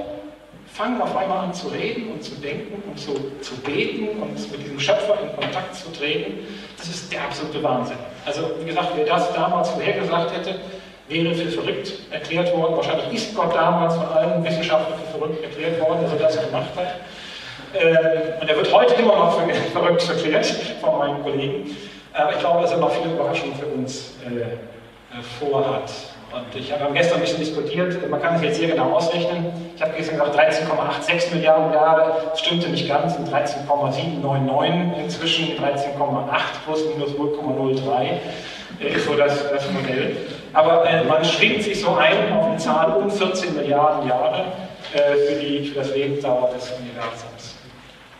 fangen auf einmal an zu reden und zu denken und zu, zu beten und mit diesem Schöpfer in Kontakt zu treten. Das ist der absolute Wahnsinn. Also wie gesagt, wer das damals vorhergesagt hätte, wäre für verrückt erklärt worden. Wahrscheinlich ist Gott damals von allen Wissenschaftlern für verrückt erklärt worden, dass er das gemacht hat. Ähm, und er wird heute immer noch für (laughs) verrückt erklärt von meinen Kollegen. Aber ich glaube, dass er noch viele Überraschungen für uns äh, äh vorhat. Und ich habe gestern ein bisschen diskutiert, man kann es jetzt sehr genau ausrechnen. Ich habe gestern gesagt 13,86 Milliarden Jahre, das stimmte nicht ganz, sind 13,799 inzwischen, 13,8 plus minus 0,03 ist so das, das Modell. Aber äh, man schwingt sich so ein auf eine Zahl um 14 Milliarden Jahre äh, für, die, für das Lebensdauer des Universums.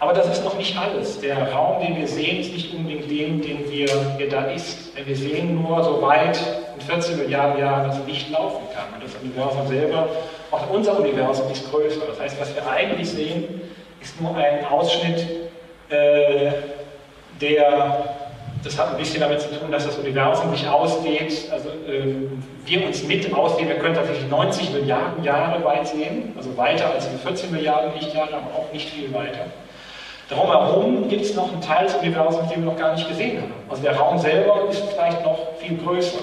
Aber das ist noch nicht alles. Der Raum, den wir sehen, ist nicht unbedingt den, den wir, der da ist. Wir sehen nur, so weit in 14 Milliarden Jahren das Licht laufen kann. Und das Universum selber, auch unser Universum, ist größer. Das heißt, was wir eigentlich sehen, ist nur ein Ausschnitt äh, der das hat ein bisschen damit zu tun, dass das Universum sich ausdehnt, also äh, wir uns mit ausdehnen, wir können tatsächlich 90 Milliarden Jahre weit sehen, also weiter als die 14 Milliarden Lichtjahre, aber auch nicht viel weiter. Drumherum gibt es noch einen Teil des Universums, den wir noch gar nicht gesehen haben. Also der Raum selber ist vielleicht noch viel größer.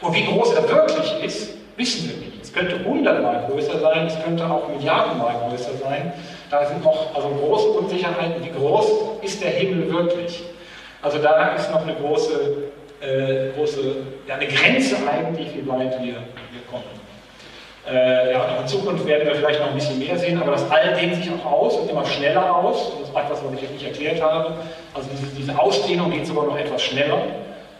Und wie groß er wirklich ist, wissen wir nicht. Es könnte hundertmal größer sein, es könnte auch Milliardenmal größer sein. Da sind noch also große Unsicherheiten. Wie groß ist der Himmel wirklich? Also da ist noch eine große, äh, große ja, eine Grenze eigentlich, wie weit wir. Äh, ja, in Zukunft werden wir vielleicht noch ein bisschen mehr sehen, aber das All dehnt sich auch aus und immer schneller aus. Das ist etwas, was ich jetzt nicht erklärt habe. Also diese, diese Ausdehnung geht sogar noch etwas schneller.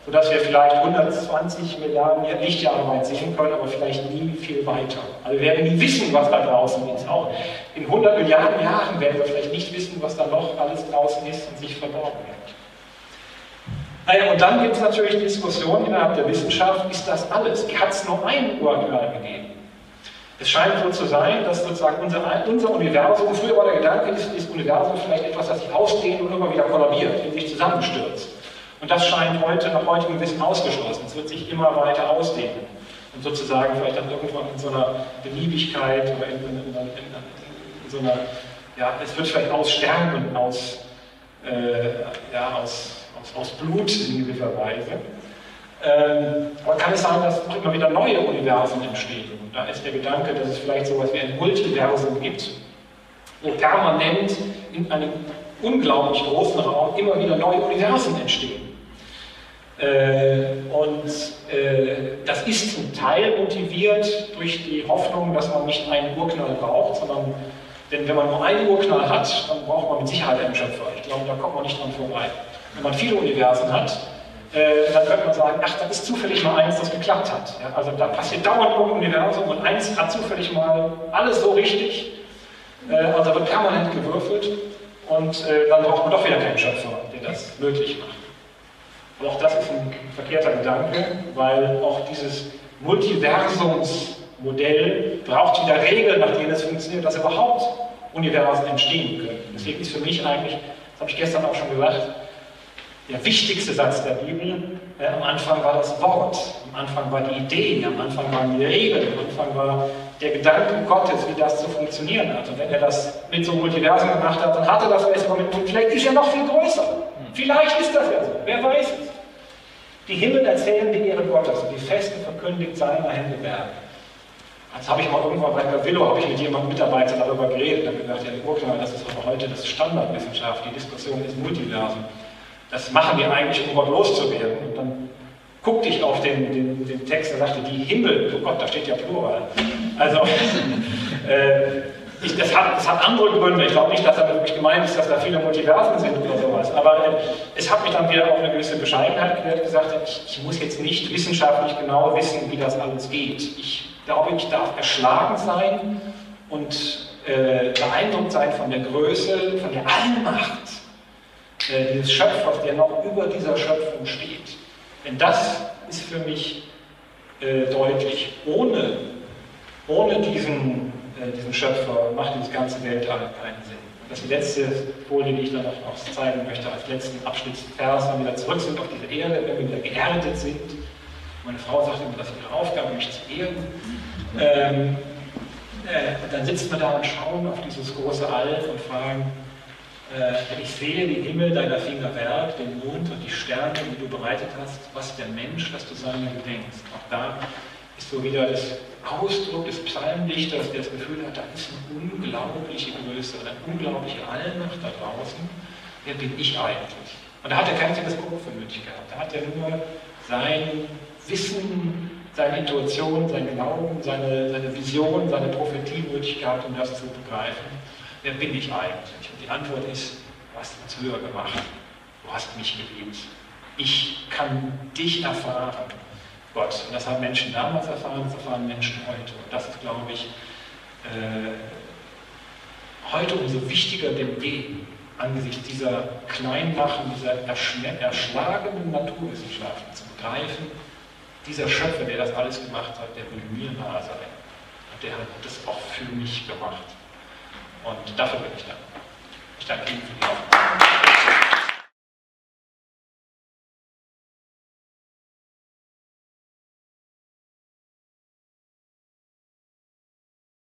sodass wir vielleicht 120 Milliarden Lichtjahre weit sehen können, aber vielleicht nie viel weiter. Also wir werden nie wissen, was da draußen ist. Auch in 100 Milliarden Jahren werden wir vielleicht nicht wissen, was da noch alles draußen ist und sich verborgen hat. Naja, und dann gibt es natürlich Diskussionen innerhalb der Wissenschaft, ist das alles? Hat es nur ein Urknall gegeben? Es scheint so zu sein, dass sozusagen unser, unser Universum, früher war der Gedanke, ist das Universum vielleicht etwas, das sich ausdehnt und immer wieder kollabiert, in sich zusammenstürzt. Und das scheint heute nach heutigem Wissen ausgeschlossen. Es wird sich immer weiter ausdehnen und sozusagen vielleicht dann irgendwann in so einer Beliebigkeit oder in, in, in, in so einer, ja, es wird vielleicht aus Sternen, aus, äh, ja, aus, aus, aus Blut in gewisser Weise. Ähm, aber kann es sein, dass immer wieder neue Universen entstehen? Und da ist der Gedanke, dass es vielleicht so etwas wie ein Multiversum gibt, wo permanent in einem unglaublich großen Raum immer wieder neue Universen entstehen. Äh, und äh, das ist zum Teil motiviert durch die Hoffnung, dass man nicht einen Urknall braucht, sondern denn wenn man nur einen Urknall hat, dann braucht man mit Sicherheit einen Schöpfer. Ich glaube, da kommt man nicht dran vorbei. Wenn man viele Universen hat, äh, dann könnte man sagen, ach, da ist zufällig mal eins, das geklappt hat. Ja, also da passiert dauernd im Universum und eins hat zufällig mal alles so richtig. Äh, also da wird permanent gewürfelt und äh, dann braucht man doch wieder keinen Schöpfer, der das möglich macht. Und auch das ist ein verkehrter Gedanke, weil auch dieses Multiversumsmodell braucht wieder Regeln, nach denen es funktioniert, dass überhaupt Universen entstehen können. Deswegen ist für mich eigentlich, das habe ich gestern auch schon gesagt, der wichtigste Satz der Bibel, äh, am Anfang war das Wort, am Anfang war die Idee, am Anfang waren die Regeln, am Anfang war der Gedanke Gottes, wie das zu funktionieren hat. Und wenn er das mit so einem Multiversum gemacht hat, dann hat er das vielleicht mit und vielleicht ist er noch viel größer. Vielleicht ist das ja so, wer weiß es. Die Himmel erzählen die Ehre Gottes und die Festen verkündigt seiner Hände Werke. Jetzt habe ich mal irgendwann bei Willow, habe ich mit jemandem Mitarbeiter darüber geredet und gesagt, ja, das ist aber heute das Standardwissenschaft, die Diskussion ist Multiversen. Das machen wir eigentlich, um Gott loszuwerden. Und dann guckte ich auf den, den, den Text und sagte, die Himmel, oh Gott, da steht ja Plural. Also, (laughs) äh, ich, das, hat, das, hat, andere Gründe. Ich glaube nicht, dass da wirklich gemeint ist, dass da viele Multiversen sind oder sowas. Aber äh, es hat mich dann wieder auf eine gewisse Bescheidenheit gewährt, gesagt, ich, ich, muss jetzt nicht wissenschaftlich genau wissen, wie das alles geht. Ich glaube, ich darf erschlagen sein und äh, beeindruckt sein von der Größe, von der Allmacht äh, dieses Schöpfers, der noch über dieser Schöpfung steht. Denn das ist für mich äh, deutlich. Ohne, ohne diesen, äh, diesen Schöpfer macht dieses ganze Weltall keinen Sinn. Und das ist die letzte Folie, die ich dann noch zeigen möchte, als letzten Abschnittsvers, wenn wir wieder zurück sind auf diese Erde, wenn wir wieder geerdet sind. Meine Frau sagt immer, das ist ihre Aufgabe, mich zu ehren. Ähm, äh, dann sitzt man da und schauen auf dieses große All und fragen, ich sehe die Himmel deiner Finger Werk, den Mond und die Sterne, die du bereitet hast, was der Mensch, dass du seiner gedenkst. Auch da ist so wieder das Ausdruck des Psalmdichters, der das Gefühl hat, da ist eine unglaubliche Größe, eine unglaubliche Allmacht da draußen. Wer bin ich eigentlich? Und da hat er kein Teleskop für nötig gehabt. Da hat er nur sein Wissen, seine Intuition, sein Glauben, seine, seine Vision, seine Prophetie nötig gehabt, um das zu begreifen. Wer bin ich eigentlich? Die Antwort ist, du hast uns höher gemacht. Du hast mich geliebt. Ich kann dich erfahren, Gott. Und das haben Menschen damals erfahren, das erfahren Menschen heute. Und das ist, glaube ich, äh, heute umso wichtiger denn je angesichts dieser Kleinmachen, dieser erschlagenen Naturwissenschaften zu begreifen, dieser Schöpfer, der das alles gemacht hat, der will mir nahe sein. Und der hat das auch für mich gemacht. Und dafür bin ich dankbar. Statt Ihnen für die Aufmerksamkeit.